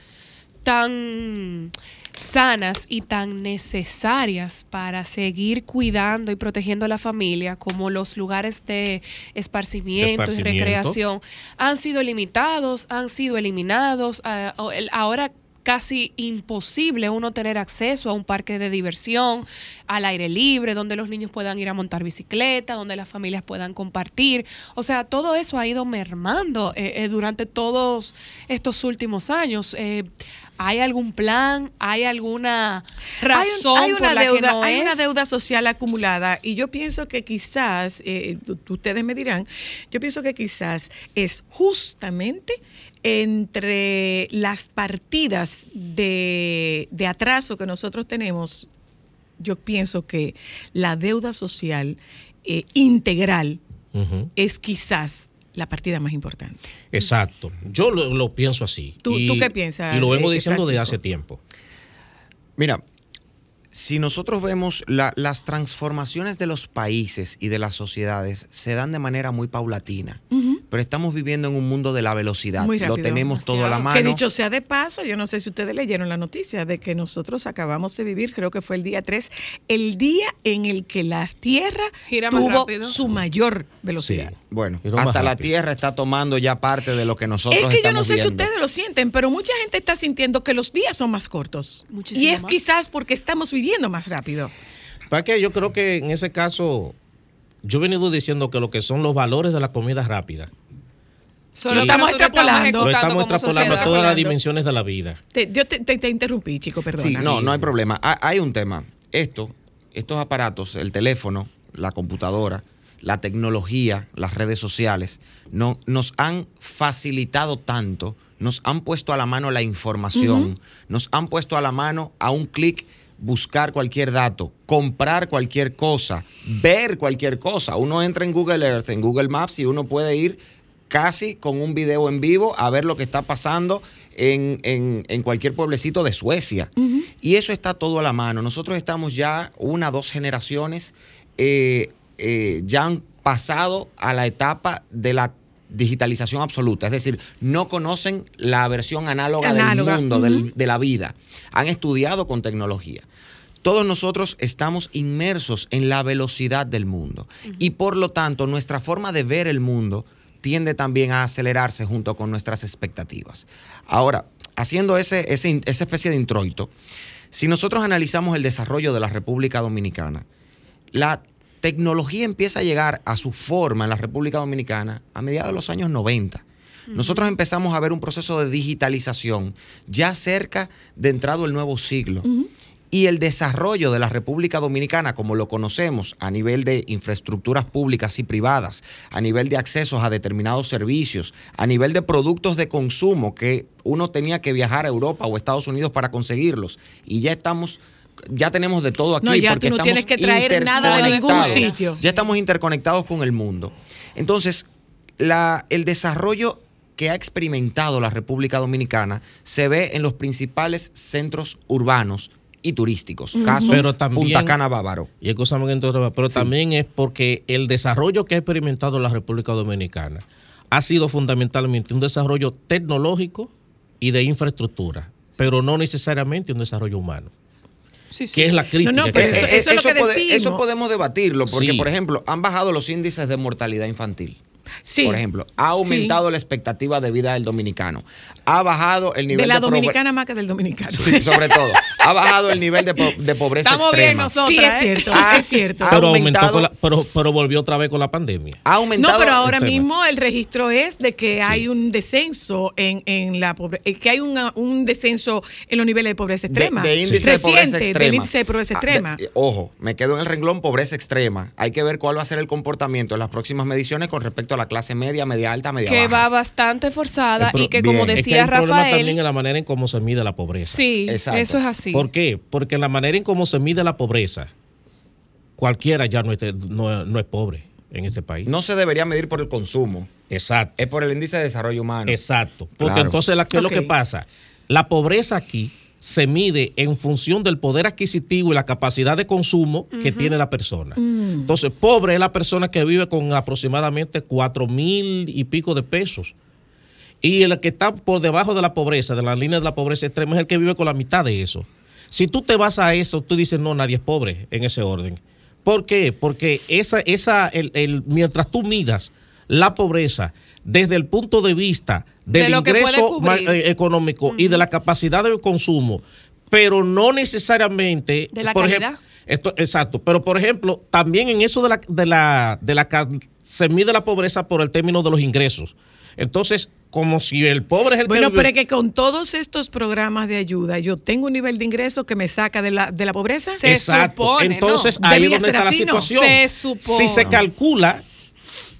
tan sanas y tan necesarias para seguir cuidando y protegiendo a la familia como los lugares de esparcimiento, Esparcimiento. y recreación han sido limitados, han sido eliminados. ah, ahora casi imposible uno tener acceso a un parque de diversión al aire libre, donde los niños puedan ir a montar bicicleta, donde las familias puedan compartir. O sea, todo eso ha ido mermando eh, eh, durante todos estos últimos años. Eh, ¿Hay algún plan? ¿Hay alguna Hay, un- razón hay una por la deuda, que no hay es? una deuda social acumulada y yo pienso que quizás, ustedes me dirán, yo pienso que quizás es justamente entre las partidas de, de atraso que nosotros tenemos, yo pienso que la deuda social eh, integral es quizás la partida más importante. Exacto. Yo lo, lo pienso así. ¿Tú- y, tú qué piensas, Y lo vengo diciendo desde hace tiempo. Mira, si nosotros vemos la- las transformaciones de los países y de las sociedades se dan de manera muy paulatina, pero estamos viviendo en un mundo de la velocidad. Muy Lo rápido, tenemos todo a la mano. Que dicho sea de paso, yo no sé si ustedes leyeron la noticia de que nosotros acabamos de vivir, creo que fue el día 3, el día en el que la Tierra Gira tuvo su mayor velocidad. Sí. Bueno, hasta la. Tierra está tomando ya parte de lo que nosotros Es que yo no estamos sé si viendo. ustedes lo sienten, pero mucha gente está sintiendo que los días son más cortos. Muchísimo y es más. quizás porque estamos viviendo más rápido. ¿Para qué? Yo creo que en ese caso, yo he venido diciendo que lo que son los valores de la comida rápida, Solo Lo que estamos extrapolando. lo estamos extrapolando a todas las dimensiones de la vida. Te- yo te, te- te interrumpí, chico, perdona. Sí, no, no hay problema. Ha- Hay un tema. Esto, estos aparatos, el teléfono, la computadora, la tecnología, las redes sociales, no, nos han facilitado tanto, nos han puesto a la mano la información, nos han puesto a la mano a un clic buscar cualquier dato, comprar cualquier cosa, ver cualquier cosa. Uno entra en Google Earth, en Google Maps y uno puede ir casi con un video en vivo a ver lo que está pasando en, en- en cualquier pueblecito de Suecia. Y eso está todo a la mano. Nosotros estamos ya una, dos generaciones, eh, eh, ya han pasado a la etapa de la digitalización absoluta, es decir, no conocen la versión análoga, Análoga, del mundo, del- de la vida. Han estudiado con tecnología. Todos nosotros estamos inmersos en la velocidad del mundo y por lo tanto nuestra forma de ver el mundo tiende también a acelerarse junto con nuestras expectativas. Ahora, haciendo ese, esa especie de introito, si nosotros analizamos el desarrollo de la República Dominicana, la tecnología empieza a llegar a su forma en la República Dominicana a mediados de los años 90. Nosotros empezamos a ver un proceso de digitalización ya cerca de entrado el nuevo siglo. Y el desarrollo de la República Dominicana, como lo conocemos, a nivel de infraestructuras públicas y privadas, a nivel de accesos a determinados servicios, a nivel de productos de consumo que uno tenía que viajar a Europa o Estados Unidos para conseguirlos. Y ya estamos, ya tenemos de todo aquí. No, ya porque tú no estamos tienes que traer nada de ningún sitio. Ya estamos interconectados con el mundo. Entonces, la- el desarrollo que ha experimentado la República Dominicana se ve en los principales centros urbanos y turísticos. Caso Pero también- Punta Cana Bávaro. Y pero también es porque el desarrollo que ha experimentado la República Dominicana ha sido fundamentalmente un desarrollo tecnológico y de infraestructura, pero no necesariamente un desarrollo humano, Sí, sí. que es la crítica. No, no, que pero se eso- eso es lo que eso podemos debatirlo, porque, Sí. por ejemplo, han bajado los índices de mortalidad infantil. Sí. Por ejemplo, ha aumentado la expectativa de vida del dominicano. Ha bajado el nivel de la de, dominicana más que del dominicano. Sí, sobre todo. Ha bajado el nivel de, po- de pobreza Estamos bien extrema. nosotros. Sí, es ¿eh? cierto, es cierto. ah, pero, aumentó aumentado- con la- pero, pero volvió otra vez con la pandemia. Ha aumentado. No, pero ahora el mismo el registro es de que hay un descenso en, en la pobreza, que hay una- un descenso en los niveles de pobreza extrema. de índice de pobreza Reciente, extrema. Del índice de pobreza Ah, extrema. de- ojo, me quedo en el renglón pobreza extrema. Hay que ver cuál va a ser el comportamiento en las próximas mediciones con respecto a la clase media, media alta, media que baja. va bastante forzada y que bien. como que que decía el problema también Rafael, es la manera en cómo se mide la pobreza. sí, Exacto. eso es así. ¿Por qué? Porque la manera en cómo se mide la pobreza, cualquiera ya no es, no- no es pobre en este país. No se debería medir por el consumo, Exacto. es por el índice de desarrollo humano. Exacto. Porque Claro. entonces, ¿qué es lo que pasa? La pobreza aquí se mide en función del poder adquisitivo y la capacidad de consumo que tiene la persona. Entonces, pobre es la persona que vive con aproximadamente cuatro mil y pico de pesos. Y el que está por debajo de la pobreza, de la línea de la pobreza extrema, es el que vive con la mitad de eso. Si tú te vas a eso, tú dices, no, nadie es pobre en ese orden. ¿Por qué? Porque esa, esa, el, el- mientras tú midas la pobreza desde el punto de vista del De ingreso eh, económico y de la capacidad de consumo, pero no necesariamente De la por calidad. ejemplo, esto, exacto, pero por ejemplo, también en eso de la, de la, de la se mide la pobreza por el término de los ingresos. Entonces, como si el pobre es el Bueno, que pero es que con todos estos programas de ayuda, yo tengo un nivel de ingreso que me saca de la, de la pobreza. Se Exacto. supone, Entonces, ¿no? ahí es donde está la situación. Se supone. Si se calcula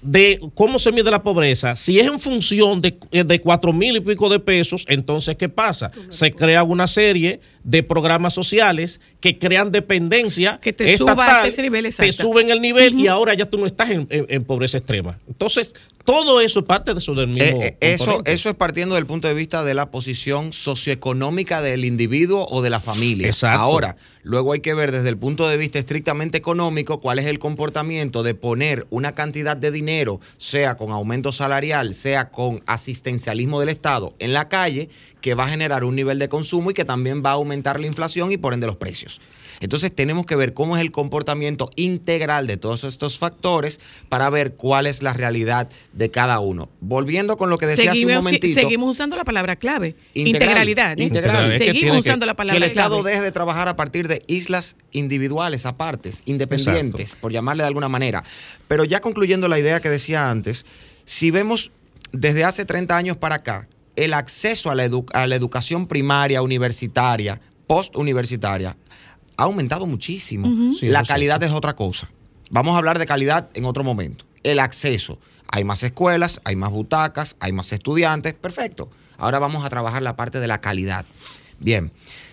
de cómo se mide la pobreza, si es en función de, eh, de cuatro mil y pico de pesos, entonces, ¿qué pasa? Se crea una serie de programas sociales que crean dependencia Que te suba a ese nivel, te exacto. suben el nivel y ahora ya tú no estás en, en- en pobreza extrema. Entonces, todo eso es parte de eso del mismo. Eh, eh, eso, componente. eso es partiendo del punto de vista de la posición socioeconómica del individuo o de la familia. Exacto. Ahora, luego hay que ver desde el punto de vista estrictamente económico cuál es el comportamiento de poner una cantidad de dinero, sea con aumento salarial, sea con asistencialismo del Estado, en la calle, que va a generar un nivel de consumo y que también va a aumentar la inflación y por ende los precios. Entonces tenemos que ver cómo es el comportamiento integral de todos estos factores para ver cuál es la realidad de cada uno. Volviendo con lo que decía hace un Seguimos, momentito. seguimos usando la palabra clave. Integral, Integralidad. ¿eh? integral. Es que Seguimos que- usando la que palabra el Estado clave. deje de trabajar a partir de islas individuales, apartes, independientes, por llamarle de alguna manera. Pero ya concluyendo la idea que decía antes, si vemos desde hace 30 años para acá, el acceso a la, edu- a la educación primaria, universitaria, postuniversitaria, ha aumentado muchísimo. Sí, la calidad es otra cosa. Vamos a hablar de calidad en otro momento. El acceso. Hay más escuelas, hay más butacas, hay más estudiantes. Perfecto. Ahora vamos a trabajar la parte de la calidad. Bien.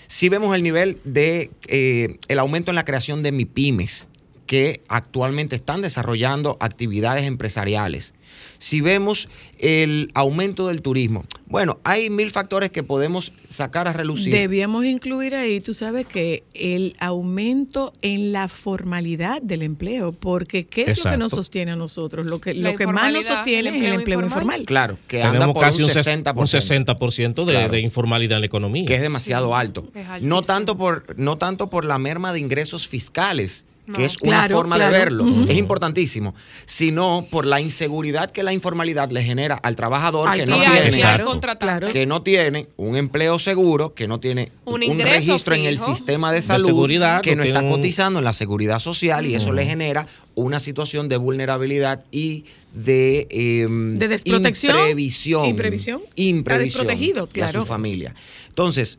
Si vemos el nivel de eh, el aumento en la creación de MIPIMES, que actualmente están desarrollando actividades empresariales. Si vemos el aumento del turismo, bueno, hay mil factores que podemos sacar a relucir. Debíamos incluir ahí, tú sabes que el aumento en la formalidad del empleo, porque ¿qué es lo que nos sostiene a nosotros? Lo que, La lo que más nos sostiene el es el empleo informal. informal. Claro, que anda Tenemos por casi un un 60%. 60%, un 60 de, Claro. de informalidad en la economía. que es demasiado alto. Es No tanto por no tanto por la merma de ingresos fiscales, que No. es una Claro, forma claro. de verlo, es importantísimo, sino por la inseguridad que la informalidad le genera al trabajador Al que no tiene. Claro. que no tiene un empleo seguro, que no tiene Un registro en el sistema de De salud, seguridad, que no está un- cotizando en la seguridad social y eso le genera una situación de vulnerabilidad y de, eh, De desprotección. imprevisión, Imprevisión. Está imprevisión desprotegido, de a claro. su familia. Entonces,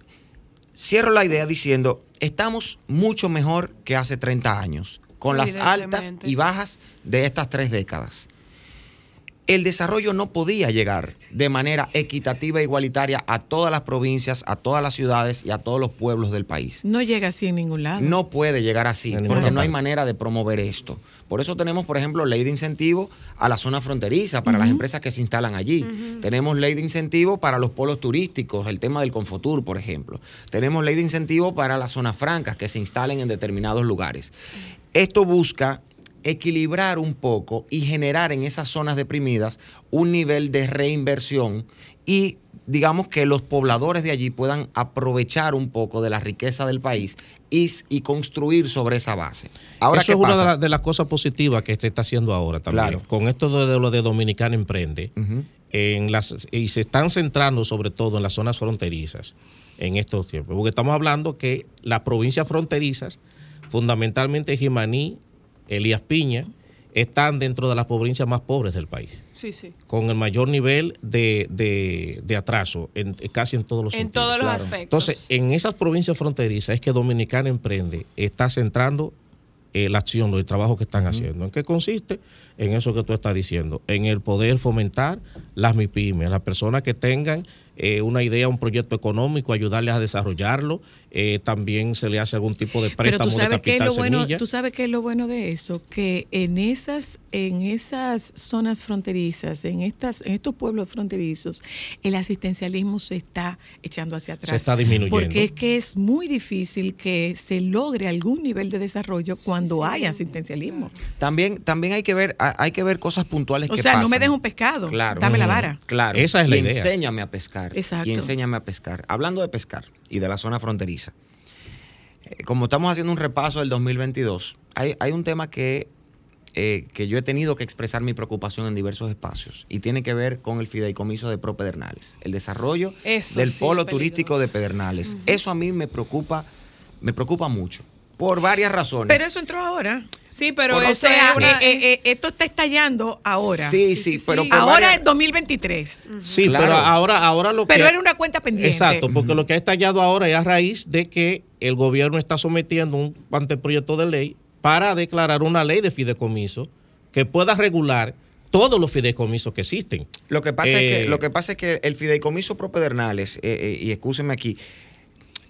cierro la idea diciendo, estamos mucho mejor que hace 30 años, con las altas y bajas de estas tres décadas. El desarrollo no podía llegar de manera equitativa e igualitaria a todas las provincias, a todas las ciudades y a todos los pueblos del país. No llega así en ningún lado. No puede llegar así, porque no hay manera de promover esto. Por eso tenemos, por ejemplo, ley de incentivo a la zona fronteriza para las empresas que se instalan allí. Tenemos ley de incentivo para los polos turísticos, el tema del Confotur, por ejemplo. Tenemos ley de incentivo para las zonas francas que se instalen en determinados lugares. Esto busca equilibrar un poco y generar en esas zonas deprimidas un nivel de reinversión y digamos que los pobladores de allí puedan aprovechar un poco de la riqueza del país y, y construir sobre esa base. Ahora, Eso ¿qué es una de, la- de las cosas positivas que se está haciendo ahora también. Claro. Con esto de, de lo de Dominicana Emprende, Ujú. en las, y se están centrando sobre todo en las zonas fronterizas en estos tiempos. Porque estamos hablando que las provincias fronterizas, fundamentalmente Jimaní, Elías Piña, están dentro de las provincias más pobres del país, Sí, sí. con el mayor nivel de, de- de atraso en, casi en todos los En sentidos. todos los claro. aspectos. Entonces, en esas provincias fronterizas es que Dominicana Emprende está centrando eh, la acción, el trabajo que están haciendo. ¿En qué consiste? En eso que tú estás diciendo, en el poder fomentar las MIPIMES, las personas que tengan eh, una idea, un proyecto económico, ayudarles a desarrollarlo. eh, también se le hace algún tipo de Pero préstamo tú de sabes qué es capital lo bueno, tú sabes qué es lo bueno de eso, que en esas, en esas zonas fronterizas, en estas, en estos pueblos fronterizos, el asistencialismo se está echando hacia atrás. está disminuyendo. Porque es que es muy difícil que se logre algún nivel de desarrollo cuando hay asistencialismo. También, también hay que ver, ha- hay que ver cosas puntuales O que sea, no me dejes un pescado, Claro. dame la vara. Claro. Esa es la y idea. enséñame a pescar. Exacto. Y enséñame a pescar. Hablando de pescar y de la zona fronteriza. eh, como estamos haciendo un repaso del 2022, hay, hay un tema que, eh, que yo he tenido que expresar mi preocupación en diversos espacios y tiene que ver con el fideicomiso de Pro Pedernales, el desarrollo Eso del sí, polo peligroso. turístico de Pedernales. Eso a mí me preocupa, me preocupa mucho, por varias razones. Pero eso entró ahora. Sí, pero eso sea, es una- eh, eh, eh, esto está estallando ahora. sí, sí, sí, sí, pero sí. Ahora varias- es 2023. Sí, Claro. pero ahora, ahora lo Pero que... era una cuenta pendiente. Exacto, porque lo que ha estallado ahora es a raíz de que el gobierno está sometiendo un anteproyecto de ley para declarar una ley de fideicomiso que pueda regular todos los fideicomisos que existen. Lo que pasa, es, que, lo que pasa es que el fideicomiso pro Pedernales, eh, eh, y excúsenme aquí,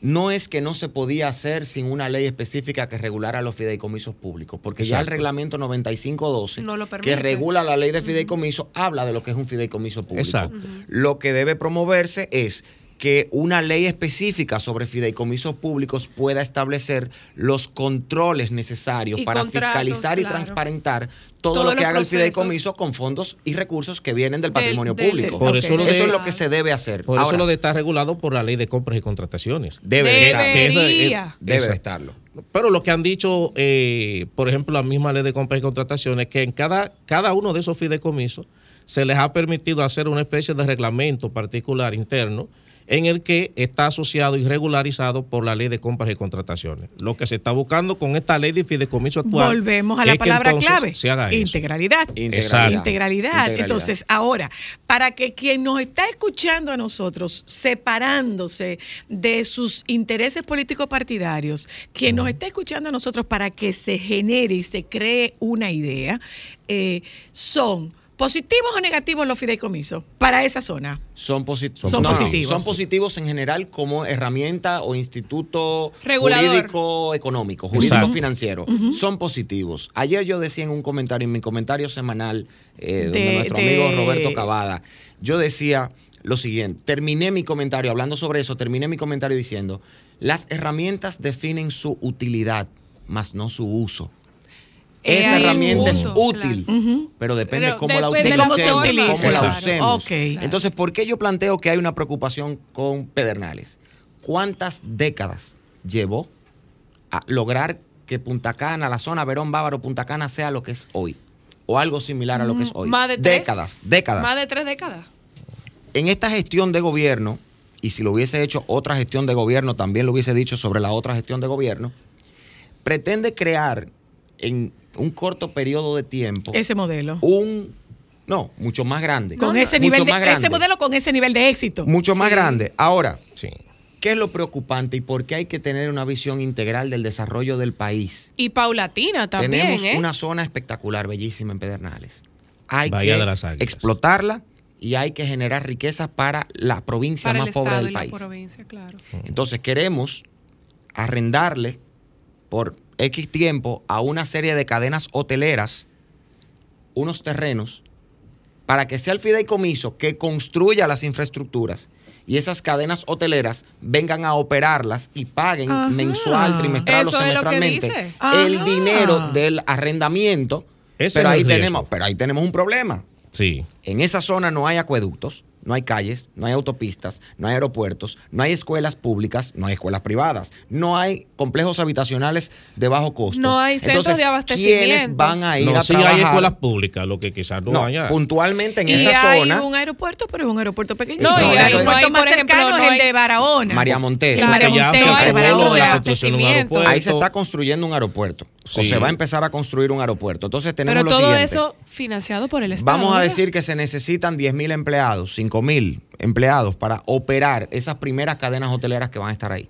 no es que no se podía hacer sin una ley específica que regulara los fideicomisos públicos, porque ya el reglamento 9512, No lo que permite. regula la ley de fideicomiso, habla de lo que es un fideicomiso público. Exacto. Lo que debe promoverse es que una ley específica sobre fideicomisos públicos pueda establecer los controles necesarios Y para fiscalizar y claro. transparentar todo Todos lo que haga el fideicomiso con fondos y recursos que vienen del patrimonio del- público. Por eso lo Eso de- es lo que se debe hacer. Por Ahora, eso lo de estar regulado por la ley de compras y contrataciones. debe de estar. Es- Debería. Debe de estarlo. Pero lo que han dicho, eh, por ejemplo, la misma ley de compras y contrataciones, que en cada, cada uno de esos fideicomisos se les ha permitido hacer una especie de reglamento particular interno en el que está asociado y regularizado por la ley de compras y contrataciones. Lo que se está buscando con esta ley de fideicomiso actual. Volvemos a la palabra clave. Se haga eso. Integralidad. Integralidad. Integralidad. Integralidad. Entonces, ahora, para que quien nos está escuchando a nosotros, separándose de sus intereses políticos partidarios, quien nos está escuchando a nosotros para que se genere y se cree una idea, eh, son positivos o negativos los fideicomisos para esa zona. Son, posi- Son no, no, positivos. son positivos en general como herramienta o instituto Regulador. jurídico económico, jurídico Exacto. financiero. Son positivos. Ayer yo decía en un comentario, en mi comentario semanal, eh, donde De- nuestro de- amigo Roberto Cavada, yo decía lo siguiente, terminé mi comentario, hablando sobre eso, terminé mi comentario diciendo, las herramientas definen su utilidad, mas no su uso. Eh, Esa herramienta es útil, pero depende Pero cómo la depende de utilicemos, cómo se cómo utilice. la usemos. Ok. Entonces, ¿por qué yo planteo que hay una preocupación con Pedernales? ¿Cuántas décadas llevó a lograr que Punta Cana, la zona Verón Bávaro, Punta Cana sea lo que es hoy? O algo similar a lo que es hoy. Más de tres. décadas, décadas. Más de tres décadas. En esta gestión de gobierno, y si lo hubiese hecho otra gestión de gobierno, también lo hubiese dicho sobre la otra gestión de gobierno, pretende crear en un corto periodo de tiempo Ese modelo. un, no, mucho más grande. Con no, ese mucho nivel de, más ese modelo con ese nivel de éxito. Mucho más grande. Ahora, Sí. ¿qué es lo preocupante y por qué hay que tener una visión integral del desarrollo del país? Y paulatina también, Tenemos ¿eh? una zona espectacular, bellísima en Pedernales. Hay Bahía que de las Águilas. explotarla y hay que generar riquezas para la provincia Para más el pobre estado del y la país. provincia, claro. Entonces queremos arrendarle por X tiempo a una serie de cadenas hoteleras unos terrenos para que sea el fideicomiso que construya las infraestructuras y esas cadenas hoteleras vengan a operarlas y paguen Ajá. mensual, trimestral Eso o semestralmente el Ajá. dinero del arrendamiento. Ese Pero ahí, tenemos, pero ahí tenemos un problema. Sí. En esa zona no hay acueductos, no hay calles, no hay autopistas, no hay aeropuertos, no hay escuelas públicas, no hay escuelas privadas, no hay complejos habitacionales de bajo costo. No hay centros de abastecimiento. ¿Quiénes van a ir No, a sí trabajar? hay escuelas públicas, lo que quizás no, No, haya. puntualmente en y esa hay zona, un aeropuerto, pero es un aeropuerto pequeño. No, y el aeropuerto hay, más por cercano no es el de Barahona. María Montero. El María aeropuerto. ahí se está construyendo un aeropuerto. O se va a empezar a construir un aeropuerto. Entonces tenemos Pero lo todo siguiente. eso financiado por el Estado. Vamos a decir que se necesitan 10 mil empleados, 5 mil empleados para operar esas primeras cadenas hoteleras que van a estar ahí.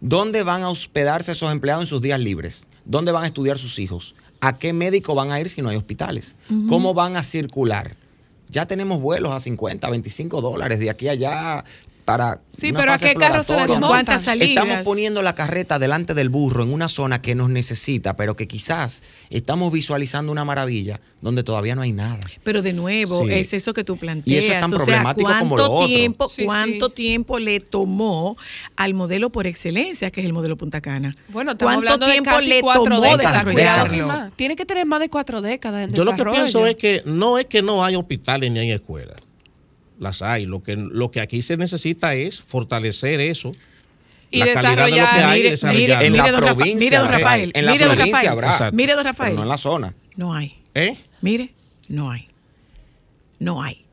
¿Dónde van a hospedarse esos empleados en sus días libres? ¿Dónde van a estudiar sus hijos? ¿A qué médico van a ir si no hay hospitales? ¿Cómo van a circular? Ya tenemos vuelos a 50, 25 dólares de aquí a allá para. Sí, una pero ¿a qué carro se cuántas salidas? Estamos poniendo la carreta delante del burro en una zona que nos necesita, pero que quizás estamos visualizando una maravilla donde todavía no hay nada. Pero de nuevo, Sí. es eso que tú planteas. Y eso es tan o sea, problemático como lo ¿cuánto otro. Tiempo, Sí, ¿Cuánto sí. tiempo le tomó al modelo por excelencia, que es el modelo Punta Cana? Bueno, estamos ¿Cuánto hablando de tiempo casi le cuatro tomó décadas. desarrollarlo? Tiene que tener más de cuatro décadas en Yo lo que desarrollo. pienso es que no es que no hay hospitales ni hay escuelas. Las hay. Lo que, lo que aquí se necesita es fortalecer eso Y la calidad de lo que desarrollar- hay y Mire, desarrollarlo. mire, En la don provincia, mire, don. Rafael, En la mire, don provincia Rafael. habrá. Exacto. Mire, don pero Rafael. no en la zona. No hay. ¿Eh? Mire, no hay. No hay.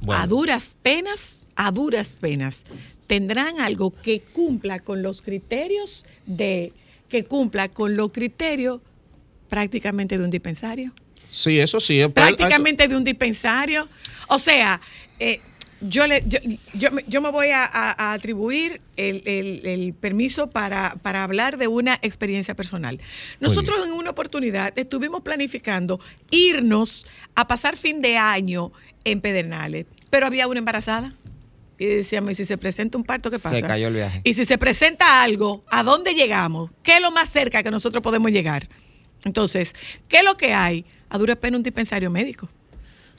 Bueno. A duras penas, a duras penas, tendrán algo que cumpla con los criterios de, que cumpla con los criterios prácticamente de un dispensario. Sí, eso sí. es- Prácticamente de un dispensario. O sea, eh, yo, le, yo, yo me- yo me voy a, a- a atribuir el, el- el permiso para, para hablar de una experiencia personal. Nosotros en una oportunidad estuvimos planificando irnos a pasar fin de año en Pedernales, pero había una embarazada. Y decíamos, ¿y si se presenta un parto, qué Se pasa? cayó el viaje. Y si se presenta algo, ¿a dónde llegamos? ¿Qué es lo más cerca que nosotros podemos llegar? Entonces, ¿qué es lo que hay? A dura pena un dispensario médico.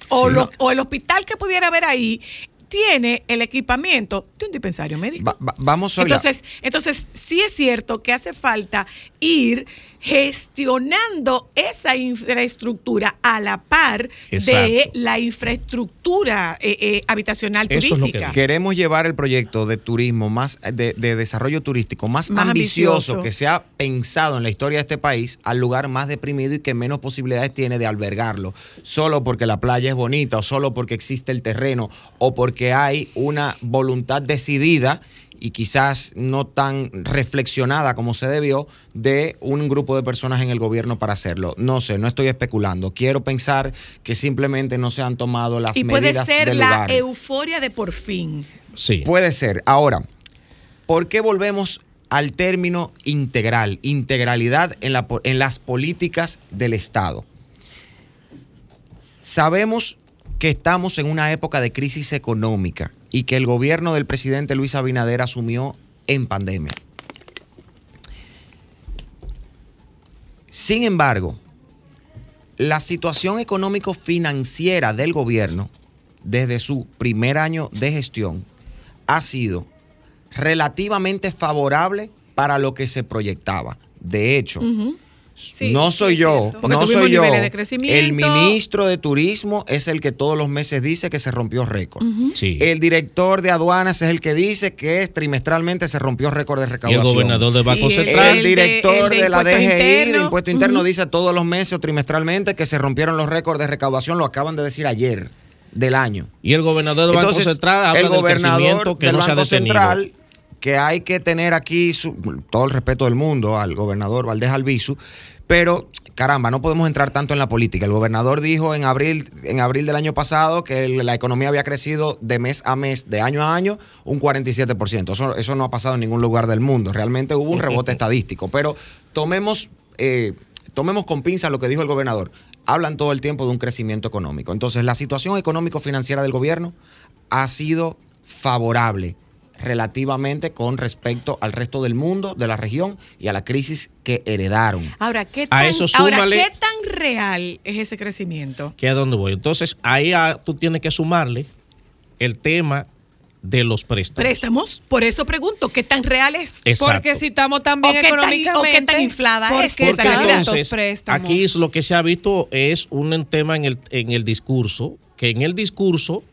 O, lo- o el hospital que pudiera haber ahí tiene el equipamiento de un dispensario médico. Va- va- vamos a hablar. entonces, entonces, sí es cierto que hace falta ir gestionando esa infraestructura a la par de la infraestructura eh, eh, habitacional Eso es lo que turística. Queremos llevar el proyecto de turismo más de, de desarrollo turístico más, Más ambicioso, ambicioso. que se ha pensado en la historia de este país al lugar más deprimido y que menos posibilidades tiene de albergarlo, solo porque la playa es bonita o solo porque existe el terreno o porque hay una voluntad decidida y quizás no tan reflexionada como se debió de un grupo de personas en el gobierno para hacerlo. No sé, no estoy especulando. Quiero pensar que simplemente no se han tomado las y puede medidas ser del la lugar. euforia de por fin. Sí. Puede ser. Ahora, ¿por qué volvemos al término integral, integralidad en, la en las políticas del Estado? Sabemos que estamos en una época de crisis económica y que el gobierno del presidente Luis Abinader asumió en pandemia. Sin embargo, la situación económico-financiera del gobierno desde su primer año de gestión ha sido relativamente favorable para lo que se proyectaba. De hecho, Sí, no soy yo. Porque no soy yo. crecimiento. El ministro de Turismo es el que todos los meses dice que se rompió récord. Sí. El director de aduanas es el que dice que trimestralmente se rompió récord de y el recaudación. gobernador del Banco Y el- Central. El de- director el de, de la DGI, de. Impuesto Interno, dice todos los meses o trimestralmente que se rompieron los récords de recaudación. Lo acaban de decir ayer del año. Y el gobernador del Banco Entonces, Central habla el del gobernador crecimiento que del no se ha Banco detenido. Central, que hay que tener aquí su- todo el respeto del mundo al gobernador Valdés Albizu, pero caramba, no podemos entrar tanto en la política. El gobernador dijo en abril, en abril del año pasado que la economía había crecido de mes a mes, de año a año, un 47%. Eso, eso no ha pasado en ningún lugar del mundo. Realmente hubo un rebote estadístico, pero tomemos... eh, tomemos con pinza lo que dijo el gobernador. Hablan todo el tiempo de un crecimiento económico. Entonces, la situación económico-financiera del gobierno ha sido favorable relativamente con respecto al resto del mundo, de la región y a la crisis que heredaron. Ahora, ¿qué A tan, eso ahora, súmale- ¿qué tan real es ese crecimiento? que es a donde voy. Entonces, ahí ah, tú tienes que sumarle el tema de los préstamos. Préstamos, por eso pregunto, ¿qué tan real es? Exacto. Porque si estamos tan bien O qué tan- económicamente. o qué tan inflada ¿por es qué esa Porque entonces, préstamos? aquí es lo que se ha visto es un tema en el, en el discurso, que en el discurso,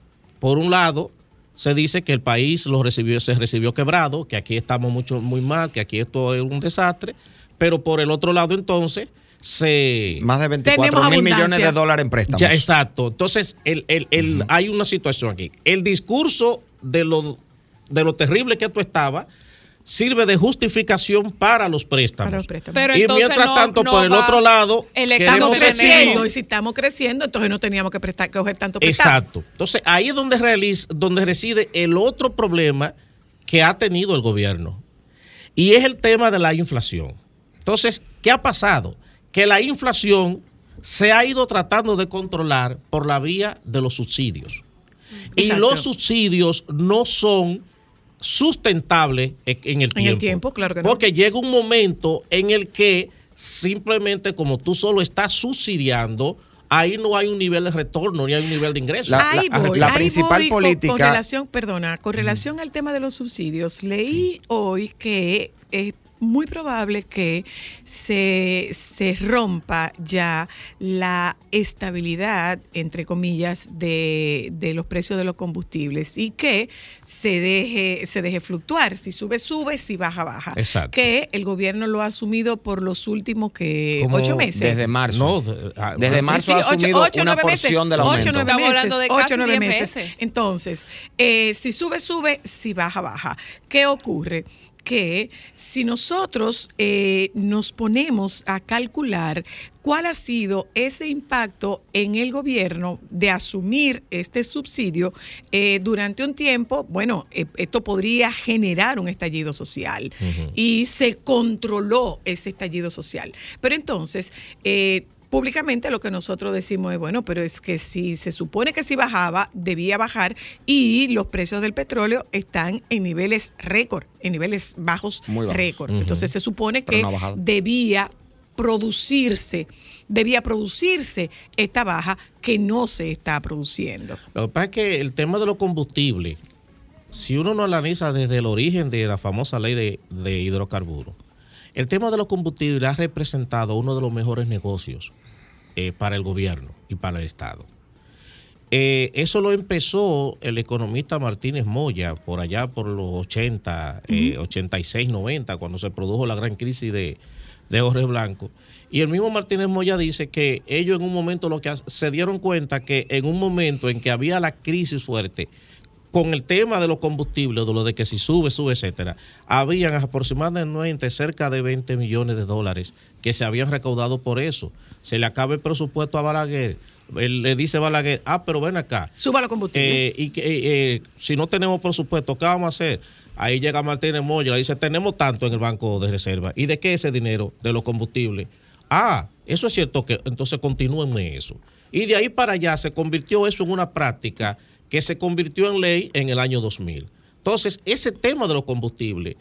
por un lado, se dice que el país lo recibió, se recibió quebrado, que aquí estamos mucho, muy mal, que aquí esto es un desastre, pero por el otro lado entonces se... Más de 24 Tenemos mil abundancia. millones de dólares en préstamos. Ya, exacto. Entonces, el, el- el- hay una situación aquí. El discurso de lo, de lo terrible que esto estaba sirve de justificación para los préstamos. Para los préstamos. Pero y mientras no- tanto, no por el otro lado, el Estamos creciendo y si estamos creciendo, entonces no teníamos que prestar, coger tanto prestado. Exacto. Entonces, ahí es donde, realiza, donde reside el otro problema que ha tenido el gobierno. Y es el tema de la inflación. Entonces, ¿qué ha pasado? Que la inflación se ha ido tratando de controlar por la vía de los subsidios. Y los subsidios no son sustentables en en el tiempo. En el tiempo, claro que no. Porque llega un momento en el que simplemente como tú solo estás subsidiando, ahí no hay un nivel de retorno ni hay un nivel de ingreso. La- ahí la- voy, la ahí principal con- política- Con, relación, perdona, con relación al tema de los subsidios, leí hoy que eh, muy probable que se, se rompa ya la estabilidad, entre comillas, de, de los precios de los combustibles y que se deje, se deje fluctuar. Si sube, sube, si baja, baja. Exacto. Que el gobierno lo ha asumido por los últimos que Como ocho meses. Desde marzo. No, ah, Desde marzo Sí, ha sí, ocho- asumido ocho, una nueve meses. porción del Ocho, aumento. nueve Estamos meses. hablando de ocho, nueve 10 meses. veces. Entonces, eh, si sube, sube, si baja, baja. ¿Qué ocurre? Que si nosotros eh, nos ponemos a calcular cuál ha sido ese impacto en el gobierno de asumir este subsidio eh, durante un tiempo, bueno, eh, esto podría generar un estallido social y se controló ese estallido social. Pero entonces, públicamente lo que nosotros decimos es, bueno, pero es que si se supone que si bajaba, debía bajar y los precios del petróleo están en niveles récord, en niveles bajos, bajos. récord. Entonces se supone Pero que debía producirse, debía producirse esta baja que no se está produciendo. Lo que pasa es que el tema de los combustibles, si uno no analiza desde el origen de la famosa ley de, de hidrocarburos, el tema de los combustibles ha representado uno de los mejores negocios eh, para el gobierno y para el Estado. Eh, eso lo empezó el economista Martínez Moya por allá por los 80, eh, 86, 90, cuando se produjo la gran crisis de, de Jorge Blanco. Y el mismo Martínez Moya dice que ellos en un momento lo que se dieron cuenta que en un momento en que había la crisis fuerte, con el tema de los combustibles, de lo de que si sube, sube, etcétera, habían aproximadamente cerca de 20 millones de dólares que se habían recaudado por eso. Se le acaba el presupuesto a Balaguer. Él le dice Balaguer, ah, pero ven acá. Suba los combustibles. Eh, y que eh, eh, si no tenemos presupuesto, ¿qué vamos a hacer? Ahí llega Martínez Moya, le dice, tenemos tanto en el Banco de Reserva. ¿Y de qué ese dinero? De los combustibles. Ah, eso es cierto que entonces continúen eso. Y de ahí para allá se convirtió eso en una práctica que se convirtió en ley en el año 2000. Entonces, ese tema de los combustibles,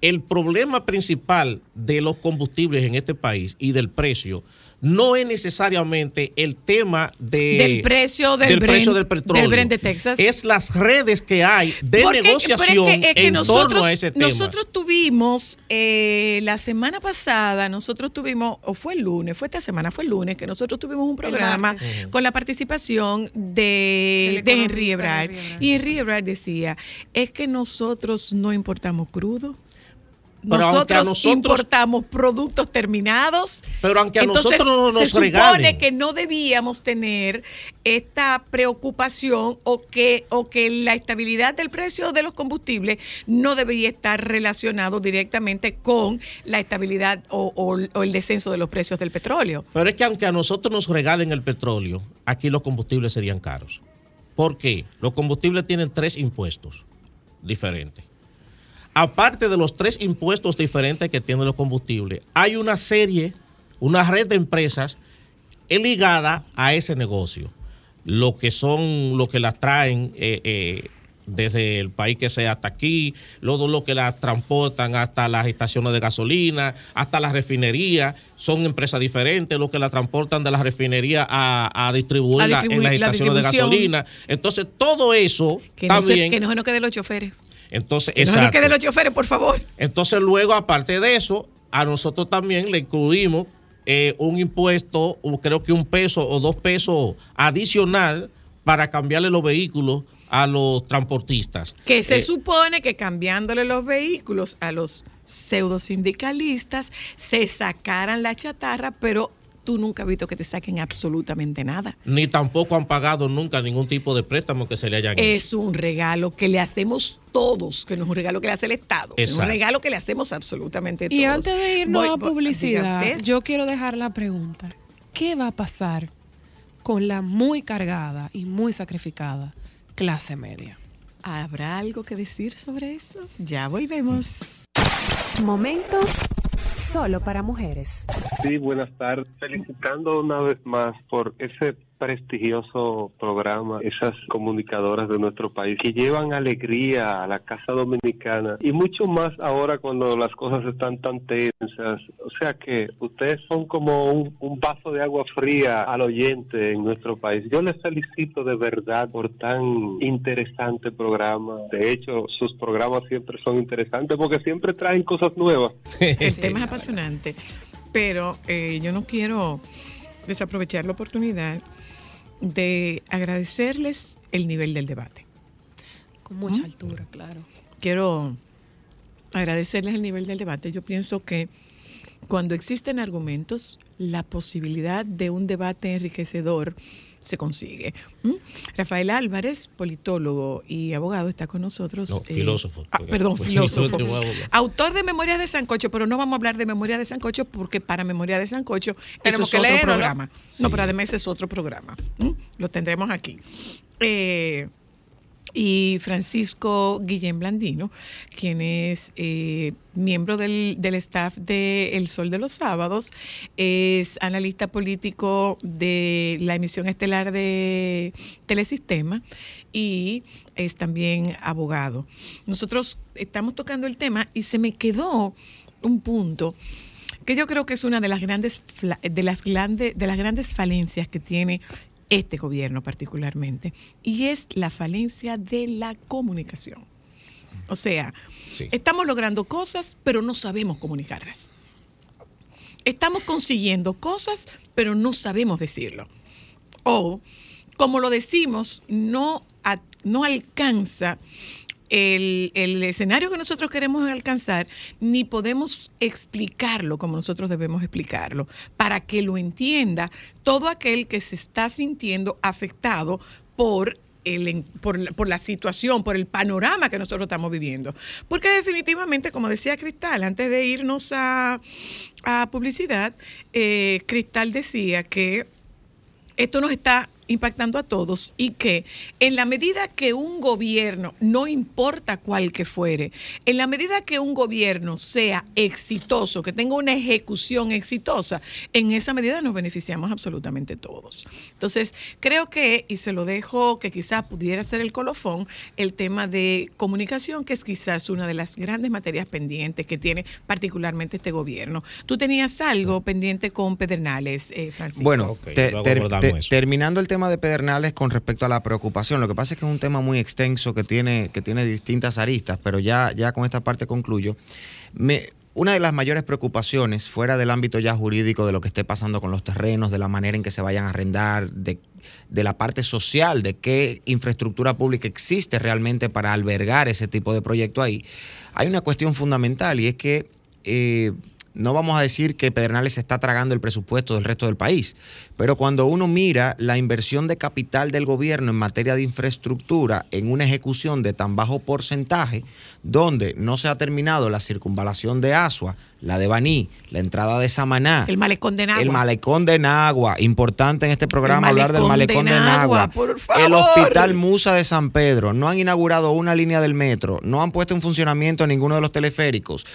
el problema principal de los combustibles en este país y del precio no es necesariamente el tema de- Del precio del Brent- precio del petróleo. del Brent de Texas. Es las redes que hay de Porque- negociación pero es que- es que en nosotros, torno a ese tema. Nosotros tuvimos, eh, la semana pasada, nosotros tuvimos, o fue el lunes, fue esta semana, fue el lunes, que nosotros tuvimos un programa con la participación de, de. Henry Ebrard. Y Henry Ebrard decía, es que nosotros no importamos crudo. Pero Nosotros, nosotros- importamos productos terminados. Pero aunque a Entonces, nosotros no nos se supone que no debíamos tener esta preocupación o que, o que la estabilidad del precio de los combustibles no debería estar relacionado directamente con la estabilidad o, o- o el descenso de los precios del petróleo. Pero es que aunque a nosotros nos regalen el petróleo, aquí los combustibles serían caros. ¿Por qué? Los combustibles tienen tres impuestos diferentes. Aparte de los tres impuestos diferentes que tienen los combustibles, hay una serie, una red de empresas es ligada a ese negocio. Lo que son, lo que las traen eh, eh, desde el país que sea hasta aquí, luego lo que las transportan hasta las estaciones de gasolina, hasta las refinerías, son empresas diferentes, lo que la transportan de las refinerías a, a distribuirla A distribuir- en las la estaciones de gasolina. Entonces, todo eso Que no, se, también. que no se nos queden los choferes. Entonces, Que no queden los choferes, por favor. Entonces luego, aparte de eso, a nosotros también le incluimos eh, un impuesto, o creo que un peso o dos pesos adicional para cambiarle los vehículos a los transportistas. Que se Eh, supone que cambiándole los vehículos a los pseudo sindicalistas se sacaran la chatarra, pero tú nunca has visto que te saquen absolutamente nada. ni tampoco han pagado nunca ningún tipo de préstamo que se le hayan hecho. Es un regalo que le hacemos todos, que no es un regalo que le hace el Estado, es un regalo que le hacemos absolutamente todos. Y antes de irnos Voy- a voy- publicidad, yo quiero dejar la pregunta. ¿Qué va a pasar con la muy cargada y muy sacrificada clase media? ¿Habrá algo que decir sobre eso? Ya volvemos. Momentos solo para mujeres. Sí, buenas tardes. Felicitando una vez más por ese prestigioso programa, esas comunicadoras de nuestro país que llevan alegría a la casa dominicana y mucho más ahora cuando las cosas están tan tensas. O sea que ustedes son como un, un vaso de agua fría al oyente en nuestro país. Yo les felicito de verdad por tan interesante programa. De hecho, sus programas siempre son interesantes porque siempre traen cosas nuevas. El tema es apasionante, pero eh, yo no quiero desaprovechar la oportunidad de agradecerles el nivel del debate. Con mucha altura, claro. Quiero agradecerles el nivel del debate. Yo pienso que cuando existen argumentos, la posibilidad de un debate enriquecedor se consigue. ¿Mm? Rafael Álvarez, politólogo y abogado, está con nosotros. No, filósofo. ah, perdón, Porque filósofo. Autor de Memorias de Sancocho, pero no vamos a hablar de Memorias de Sancocho porque para Memorias de Sancocho Tenemos es que otro programa. No, pero además es otro programa. ¿Mm? Lo tendremos aquí. Eh, y Francisco Guillén Blandino, quien es eh, miembro del, del staff de El Sol de los Sábados, es analista político de la emisión estelar de Telesistema y es también abogado. Nosotros estamos tocando el tema y se me quedó un punto que yo creo que es una de las grandes de las grandes de las grandes falencias que tiene este gobierno particularmente y es la falencia de la comunicación. O sea, Sí. estamos logrando cosas, pero no sabemos comunicarlas. Estamos consiguiendo cosas, pero no sabemos decirlo. O, como lo decimos, no, a- no alcanza el, el escenario que nosotros queremos alcanzar, ni podemos explicarlo como nosotros debemos explicarlo, para que lo entienda todo aquel que se está sintiendo afectado por el por, la- por la situación, por el panorama que nosotros estamos viviendo. Porque definitivamente, como decía Cristal, antes de irnos a, a publicidad, eh, Cristal decía que esto nos está impactando a todos y que en la medida que un gobierno, no importa cuál que fuere, en la medida que un gobierno sea exitoso, que tenga una ejecución exitosa, en esa medida nos beneficiamos absolutamente todos. Entonces, creo que, y se lo dejo que quizás pudiera ser el colofón, el tema de comunicación, que es quizás una de las grandes materias pendientes que tiene particularmente este gobierno. Tú tenías algo pendiente con Pedernales, eh, Francisco. Bueno, Ok, te- luego ter- abordamos te- eso. terminando el tema de Pedernales con respecto a la preocupación, lo que pasa es que es un tema muy extenso que tiene, que tiene distintas aristas, pero ya, ya con esta parte concluyo. Una de las mayores preocupaciones, fuera del ámbito ya jurídico de lo que esté pasando con los terrenos, de la manera en que se vayan a arrendar, de, de la parte social, de qué infraestructura pública existe realmente para albergar ese tipo de proyecto ahí, hay una cuestión fundamental y es que eh, no vamos a decir que Pedernales está tragando el presupuesto del resto del país, pero cuando uno mira la inversión de capital del gobierno en materia de infraestructura en una ejecución de tan bajo porcentaje, donde no se ha terminado la circunvalación de Asua, la de Baní, la entrada de Samaná, el malecón de Nagua. el malecón de Nagua, importante en este programa hablar del malecón de de Nagua, el hospital Musa de San Pedro, no han inaugurado una línea del metro, no han puesto en funcionamiento ninguno de los teleféricos.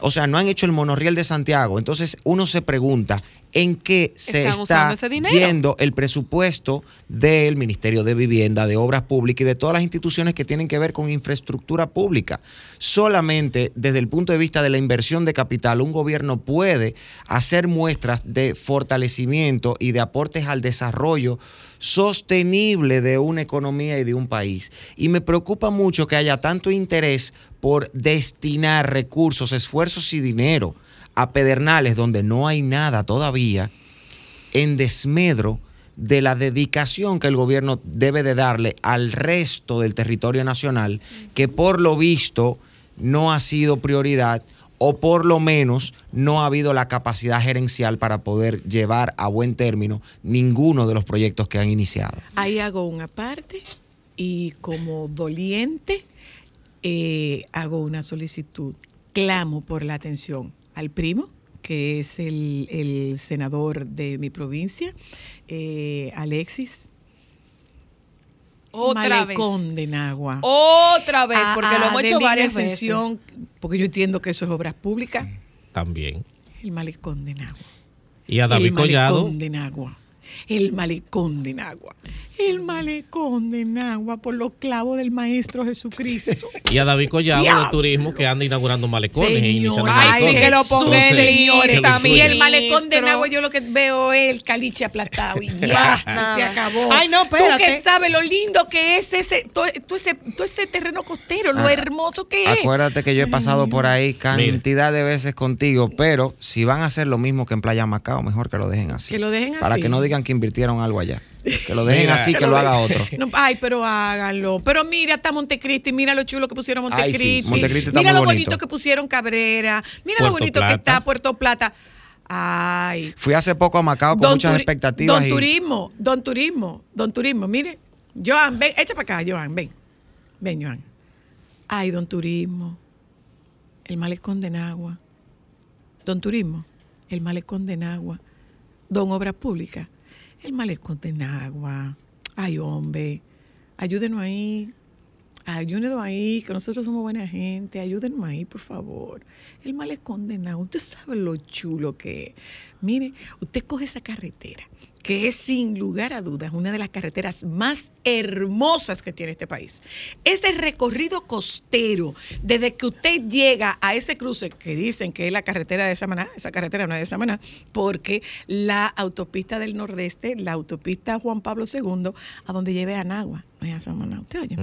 O sea, no han hecho el monorriel de Santiago. Entonces uno se pregunta, ¿en qué se está yendo el presupuesto del Ministerio de Vivienda, de Obras Públicas y de todas las instituciones que tienen que ver con infraestructura pública? Solamente desde el punto de vista de la inversión de capital, un gobierno puede hacer muestras de fortalecimiento y de aportes al desarrollo sostenible de una economía y de un país. Y me preocupa mucho que haya tanto interés por destinar recursos, esfuerzos y dinero a Pedernales, donde no hay nada todavía, en desmedro de la dedicación que el gobierno debe de darle al resto del territorio nacional, que por lo visto no ha sido prioridad o por lo menos no ha habido la capacidad gerencial para poder llevar a buen término ninguno de los proyectos que han iniciado. Ahí hago una parte y como doliente eh, hago una solicitud. Clamo por la atención al primo, que es el, senador de mi provincia, eh, Alexis. Otra Malecón vez. de Nagua. Otra vez, porque A- lo a hemos hecho varias veces. Porque yo entiendo que eso es obras públicas. También. El malecón de Nagua. Y a David el Collado, malecón de Nagua. El malecón de Nagua. El malecón de Nagua por los clavos del Maestro Jesucristo. Y a David Collado de Diablo. Turismo que anda inaugurando malecones e iniciando Señor, Ay, malecones. que lo ponga Entonces, en señores, también. El malecón de. Nagua, yo lo que veo es el caliche aplastado y ya, y se acabó. Ay, no, Tú espérate. que sabes lo lindo que es ese, todo, todo ese, todo ese terreno costero, lo Ah, hermoso que es. Acuérdate que yo he pasado por ahí cantidad de veces contigo, pero si van a hacer lo mismo que en Playa Macao, mejor que lo dejen así. Que lo dejen Para así. que no digan que invirtieron algo allá. Que lo dejen Mira, así, que, lo haga otro. No, ay, pero háganlo. Pero mira, está Montecristi, mira lo chulo que pusieron Ay, Montecristi. sí, Montecristi mira lo bonito. bonito que pusieron Cabrera. Mira lo bonito que está Puerto Plata. Ay. Fui hace poco a Macao con muchas expectativas. Don y- Turismo, Don Turismo, Don Turismo, mire. Joan, ven, echa para acá, Joan, ven. Ven, Joan. Ay, Don Turismo, el malecón de Nagua. Don Turismo, el malecón de Nagua. Don Obra Pública, el malecón de Nagua. Ay, hombre, ayúdenos ahí. Ayúdenos ahí, que nosotros somos buena gente. Ayúdenos ahí, por favor. El malecón de Nagua, usted sabe lo chulo que es. Mire, usted coge esa carretera, que es sin lugar a dudas una de las carreteras más hermosas que tiene este país. Ese recorrido costero, desde que usted llega a ese cruce que dicen que es la carretera de Samaná, esa carretera no es de Samaná, porque la autopista del Nordeste, la autopista Juan Pablo II, a donde lleve a Nagua, no es a Samaná. ¿Usted oye?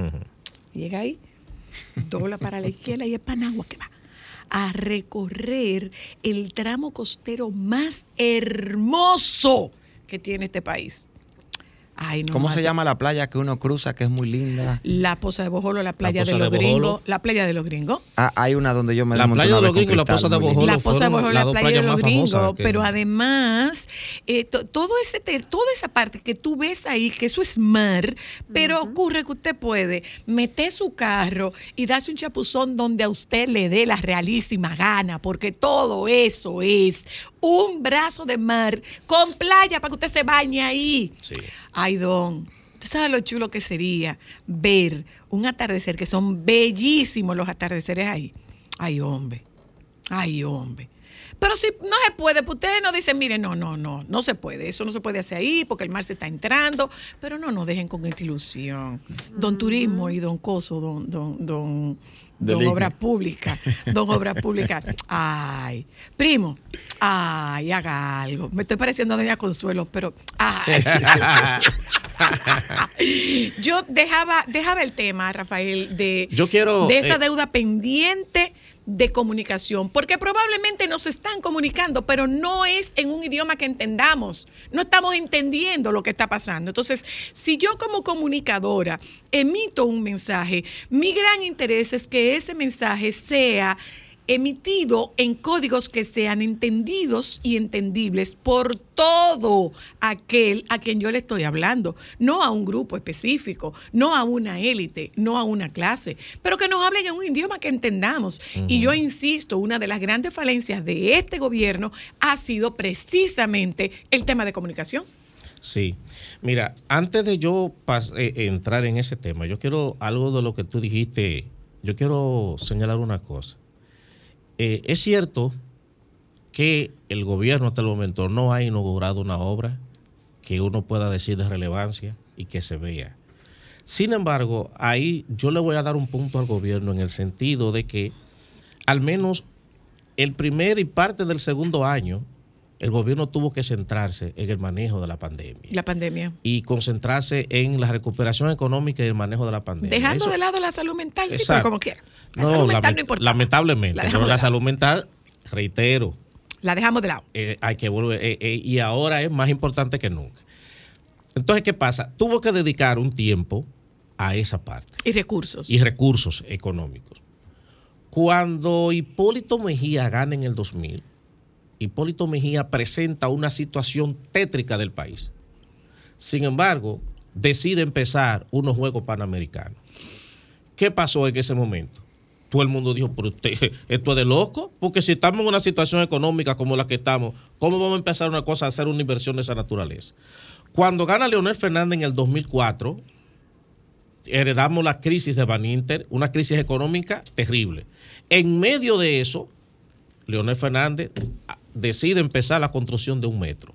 Llega ahí, dobla para la izquierda y es Panagua que va a recorrer el tramo costero más hermoso que tiene este país. Ay, no ¿Cómo se llama la playa que uno cruza que es muy linda? La Poza de Bojolo, la playa de los de gringos. La playa de los gringos. Ah, hay una donde yo me La playa de los gringos y la Poza de Bojolo. La Poza de Bojolo, la playa de los gringos. que- Pero además, eh, to- todo ese, toda esa parte que tú ves ahí, que eso es mar, pero ocurre que usted puede meter su carro y darse un chapuzón donde a usted le dé la realísima gana, porque todo eso es un brazo de mar con playa para que usted se bañe ahí. Sí. Ay, don. ¿Tú sabes lo chulo que sería ver un atardecer, que son bellísimos los atardeceres ahí? Ay, hombre. Ay, hombre. Pero si no se puede, pues ustedes nos dicen, mire, no, no, no, no se puede, eso no se puede hacer ahí porque el mar se está entrando, pero no nos dejen con esta ilusión. Don Turismo y Don Coso, Don, Don, Don, don. Obra Pública, Don Obra Pública. Ay, primo, ay, haga algo. Me estoy pareciendo a Doña Consuelo, pero, ay. Yo dejaba, dejaba el tema, Rafael, de, Yo quiero, de esa eh, deuda pendiente de comunicación, porque probablemente nos están comunicando, pero no es en un idioma que entendamos. No estamos entendiendo lo que está pasando. Entonces, si yo como comunicadora emito un mensaje, mi gran interés es que ese mensaje sea emitido en códigos que sean entendidos y entendibles por todo aquel a quien yo le estoy hablando, no a un grupo específico, no a una élite, no a una clase, pero que nos hablen en un idioma que entendamos. Y yo insisto, una de las grandes falencias de este gobierno ha sido precisamente el tema de comunicación. Sí. Mira, antes de yo eh, entrar en ese tema, yo quiero algo de lo que tú dijiste, yo quiero señalar una cosa. Eh, es cierto que el gobierno hasta el momento no ha inaugurado una obra que uno pueda decir de relevancia y que se vea. Sin embargo, ahí yo le voy a dar un punto al gobierno en el sentido de que al menos el primer y parte del segundo año, el gobierno tuvo que centrarse en el manejo de la pandemia La pandemia. y concentrarse en la recuperación económica y el manejo de la pandemia. Dejando Eso- de lado la salud mental, sí, pero Exacto. como quiera. La No, salud mental no importa. lamentablemente, La pero la salud mental, reitero, La dejamos de lado. eh, hay que volver, eh, eh, y ahora es más importante que nunca. Entonces, ¿qué pasa? Tuvo que dedicar un tiempo a esa parte Y recursos. y recursos económicos. Cuando Hipólito Mejía gana en el 2000, Hipólito Mejía presenta una situación tétrica del país. Sin embargo, decide empezar unos Juegos Panamericanos. ¿Qué pasó en ese momento? Todo el mundo dijo, esto es de loco, porque si estamos en una situación económica como la que estamos, ¿cómo vamos a empezar una cosa a hacer una inversión de esa naturaleza? Cuando gana Leonel Fernández en el 2004, heredamos la crisis de Baninter, una crisis económica terrible. En medio de eso, Leonel Fernández decide empezar la construcción de un metro.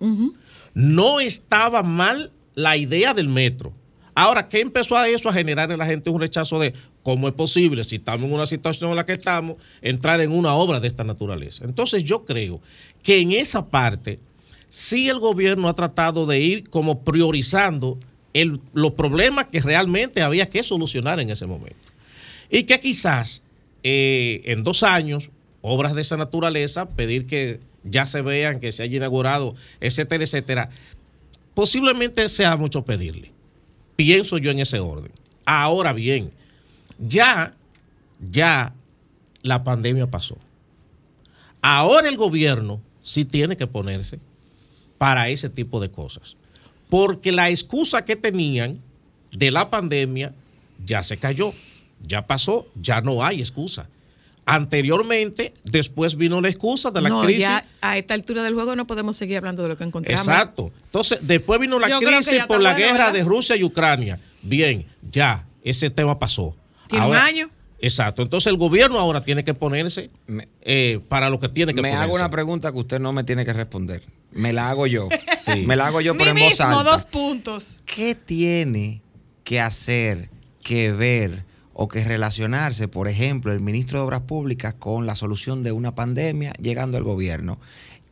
No estaba mal la idea del metro. Ahora, ¿qué empezó a eso a generar en la gente un rechazo de cómo es posible, si estamos en una situación en la que estamos, entrar en una obra de esta naturaleza? Entonces yo creo que en esa parte sí el gobierno ha tratado de ir como priorizando el- los problemas que realmente había que solucionar en ese momento. Y que quizás eh, en dos años, obras de esa naturaleza, pedir que ya se vean, que se haya inaugurado, etcétera, etcétera, posiblemente sea mucho pedirle. Pienso yo en ese orden. Ahora bien, ya, ya la pandemia pasó. Ahora el gobierno sí tiene que ponerse para ese tipo de cosas. Porque la excusa que tenían de la pandemia ya se cayó, ya pasó, ya no hay excusa. Anteriormente, después vino la excusa de la no, crisis. ya a esta altura del juego no podemos seguir hablando de lo que encontramos. Exacto. Entonces, después vino la Yo crisis por la bueno, guerra ¿verdad? de Rusia y Ucrania. Bien, ya, ese tema pasó. Tiene un año. Exacto. Entonces, el gobierno ahora tiene que ponerse Me- eh, para lo que tiene que Me ponerse. hago una pregunta que usted no me tiene que responder. Me la hago yo. Sí. Me la hago yo, pero en voz mismo, alta. dos puntos. ¿Qué tiene que hacer, que ver o que relacionarse, por ejemplo, el ministro de Obras Públicas con la solución de una pandemia llegando al gobierno?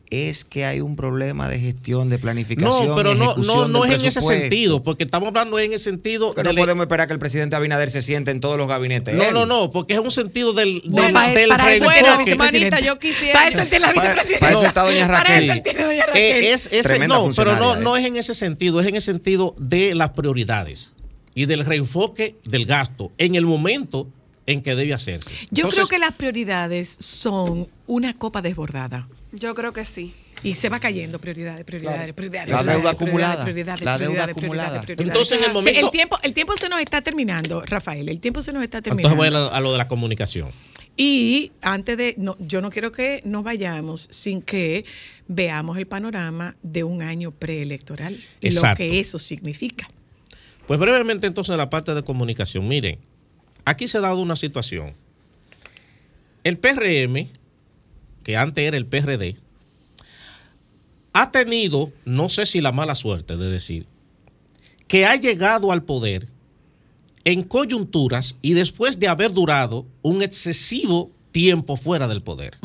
Es que hay un problema de gestión, de planificación. No, pero no, no, no es en ese sentido, porque estamos hablando en el sentido Pero no podemos esperar que el presidente Abinader se siente en todos los gabinetes. No, Él. no, no, porque es un sentido del, del, Bueno, para- del para eso manita, yo quisiera. Para eso él tiene la Para- vicepresidenta. para eso está doña Para Raquel. eso él tiene doña Raquel. Eh, es, ese- Tremenda no, pero no, no eh. es en ese sentido, es en el sentido de las prioridades y del reenfoque del gasto en el momento en que debe hacerse. Yo Entonces, creo que las prioridades son una copa desbordada. Yo creo que sí. Y se va cayendo prioridades, prioridades, prioridades. La prioridades, deuda prioridades, acumulada. prioridades, La deuda acumulada. Entonces, en el momento- el tiempo, el tiempo se nos está terminando, Rafael. El tiempo se nos está terminando. entonces voy a, lo- a lo de la comunicación. Y antes de, no, yo no quiero que nos vayamos sin que veamos el panorama de un año preelectoral y lo que eso significa. Pues brevemente entonces la parte de comunicación. Miren, aquí se ha dado una situación. El PRM, que antes era el PRD, ha tenido, no sé si la mala suerte de decir, que ha llegado al poder en coyunturas y después de haber durado un excesivo tiempo fuera del poder.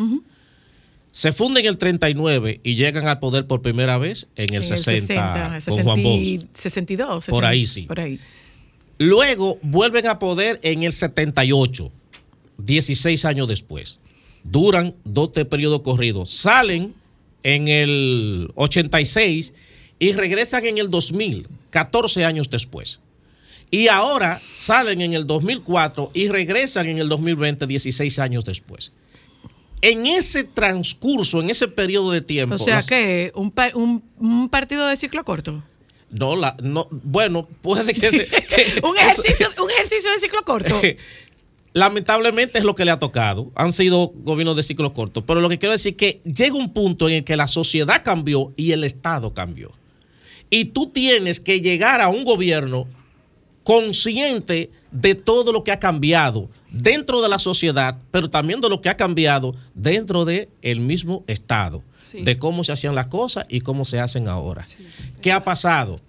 Se funden en el 39 y llegan al poder por primera vez en el En 60, 60, con Juan Bosch. 62, Por 60, ahí sí. Por ahí. Luego vuelven a poder en el 78, 16 años después. Duran dos periodos corridos. Salen en el 86 y regresan en el 2000, 14 años después. Y ahora salen en el 2004 y regresan en el 2020, 16 años después. En ese transcurso, en ese periodo de tiempo. O sea las- que un, pa- un, un partido de ciclo corto. No, la, no, bueno, puede que. que un, eso- ejercicio, un ejercicio de ciclo corto. Lamentablemente es lo que le ha tocado. Han sido gobiernos de ciclo corto. Pero lo que quiero decir es que llega un punto en el que la sociedad cambió y el Estado cambió. Y tú tienes que llegar a un gobierno consciente de todo lo que ha cambiado dentro de la sociedad, pero también de lo que ha cambiado dentro del el mismo Estado, Sí. de cómo se hacían las cosas y cómo se hacen ahora. ¿Qué ha pasado?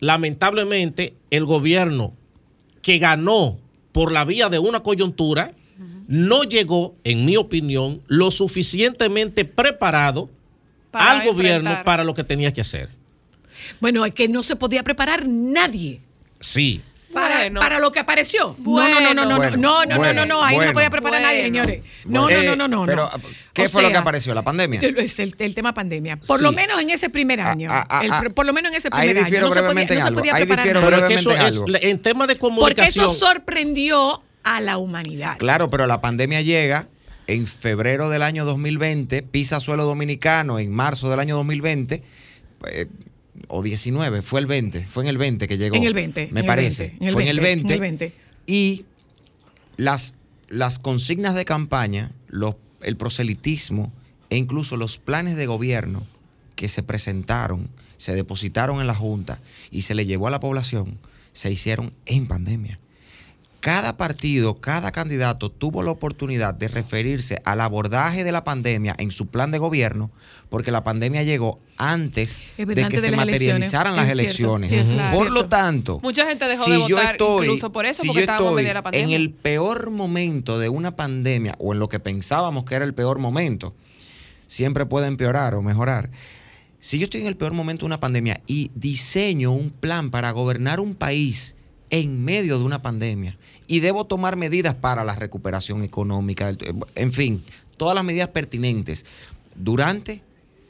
Lamentablemente, el gobierno que ganó por la vía de una coyuntura no llegó, en mi opinión, lo suficientemente preparado Para al gobierno para lo que tenía que hacer. Bueno, es que no se podía preparar nadie Sí, para, Bueno. para lo que apareció. No, no, no, no, no, Bueno, no, no, no, bueno, no, no, ahí no bueno. se podía preparar nadie, Bueno. señores. No, Bueno. no, no, no, no. Pero, no. ¿qué O fue lo que apareció? ¿La pandemia? Es el, el tema pandemia. Por Sí. lo menos en ese primer año. Ah, ah, El ah, por lo menos en ese ahí primer año. difiero No se podía, brevemente en no se algo, podía ahí preparar difiero nada. pero es que eso brevemente es, en tema de Porque comunicación. eso sorprendió a la humanidad. Claro, pero la pandemia llega en febrero del año 2020, pisa suelo dominicano en marzo del año 2020, eh, o 19, fue el 20, fue en el 20 que llegó. En el 20, Me en el parece. 20, en el fue en el 20, 20. en el 20. Y las, las consignas de campaña, los, el proselitismo e incluso los planes de gobierno que se presentaron, se depositaron en la Junta y se le llevó a la población, se hicieron en pandemia. Cada partido, cada candidato tuvo la oportunidad de referirse al abordaje de la pandemia en su plan de gobierno, porque la pandemia llegó antes Es de que de se las materializaran elecciones. las cierto, elecciones. sí. Por Cierto. lo tanto, Mucha gente dejó si de votar estoy- incluso por eso, si porque estábamos en medio de la pandemia. En el peor momento de una pandemia, o en lo que pensábamos que era el peor momento, siempre puede empeorar o mejorar. Si yo estoy en el peor momento de una pandemia y diseño un plan para gobernar un país en medio de una pandemia y debo tomar medidas para la recuperación económica, en fin, todas las medidas pertinentes durante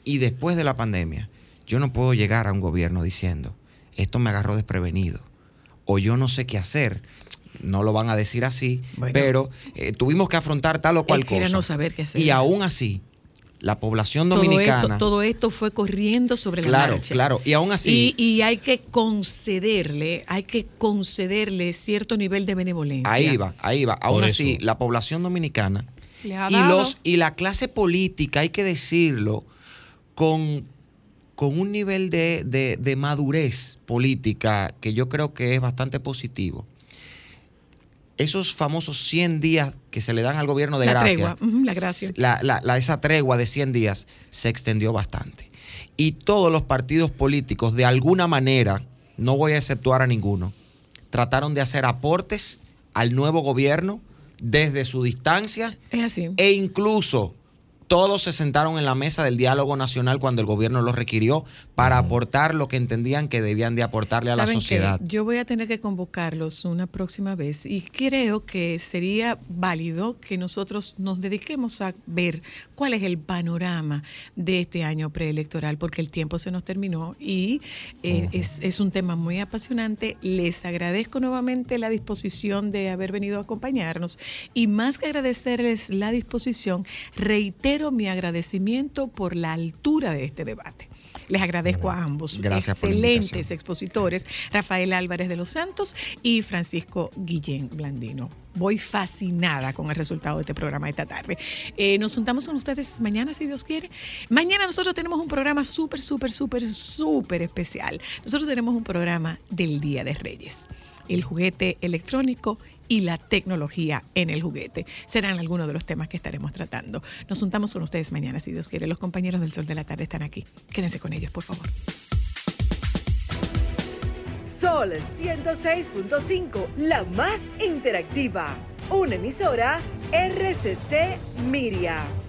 y después de la pandemia, yo no puedo llegar a un gobierno diciendo, esto me agarró desprevenido o yo no sé qué hacer. No lo van a decir así, Bueno. pero eh, tuvimos que afrontar tal o cual cosa. no saber qué hacer. Y aún así, la población todo dominicana. esto, todo esto fue corriendo sobre la Claro, marcha. claro. Y aún así, Y, y hay que concederle, hay que concederle cierto nivel de benevolencia. ahí va, ahí va. Aún Por así, eso. la población dominicana y los y la clase política, hay que decirlo, con, con un nivel de, de- de madurez política que yo creo que es bastante positivo. Esos famosos 100 días que se le dan al gobierno de La gracia, tregua, la gracia. la- la- la- esa tregua de 100 días se extendió bastante. Y todos los partidos políticos, de alguna manera, no voy a exceptuar a ninguno, trataron de hacer aportes al nuevo gobierno desde su distancia Es así. e incluso todos se sentaron en la mesa del diálogo nacional cuando el gobierno lo requirió para aportar lo que entendían que debían de aportarle a la sociedad. Yo voy a tener que convocarlos una próxima vez y creo que sería válido que nosotros nos dediquemos a ver cuál es el panorama de este año preelectoral, porque el tiempo se nos terminó y eh, es, es un tema muy apasionante. Les agradezco nuevamente la disposición de haber venido a acompañarnos y más que agradecerles la disposición, reitero mi agradecimiento por la altura de este debate. Les agradezco a ambos. Gracias Excelentes expositores, Rafael Álvarez de los Santos y Francisco Guillén Blandino. Voy fascinada con el resultado de este programa esta tarde. Eh, nos juntamos con ustedes mañana, si Dios quiere. Mañana nosotros tenemos un programa súper, súper, súper, súper especial. Nosotros tenemos un programa del Día de Reyes. El juguete electrónico y la tecnología en el juguete. Serán algunos de los temas que estaremos tratando. Nos juntamos con ustedes mañana, si Dios quiere. Los compañeros del Sol de la Tarde están aquí. Quédense con ellos, por favor. Sol 106.5, la más interactiva. Una emisora RCC Miria.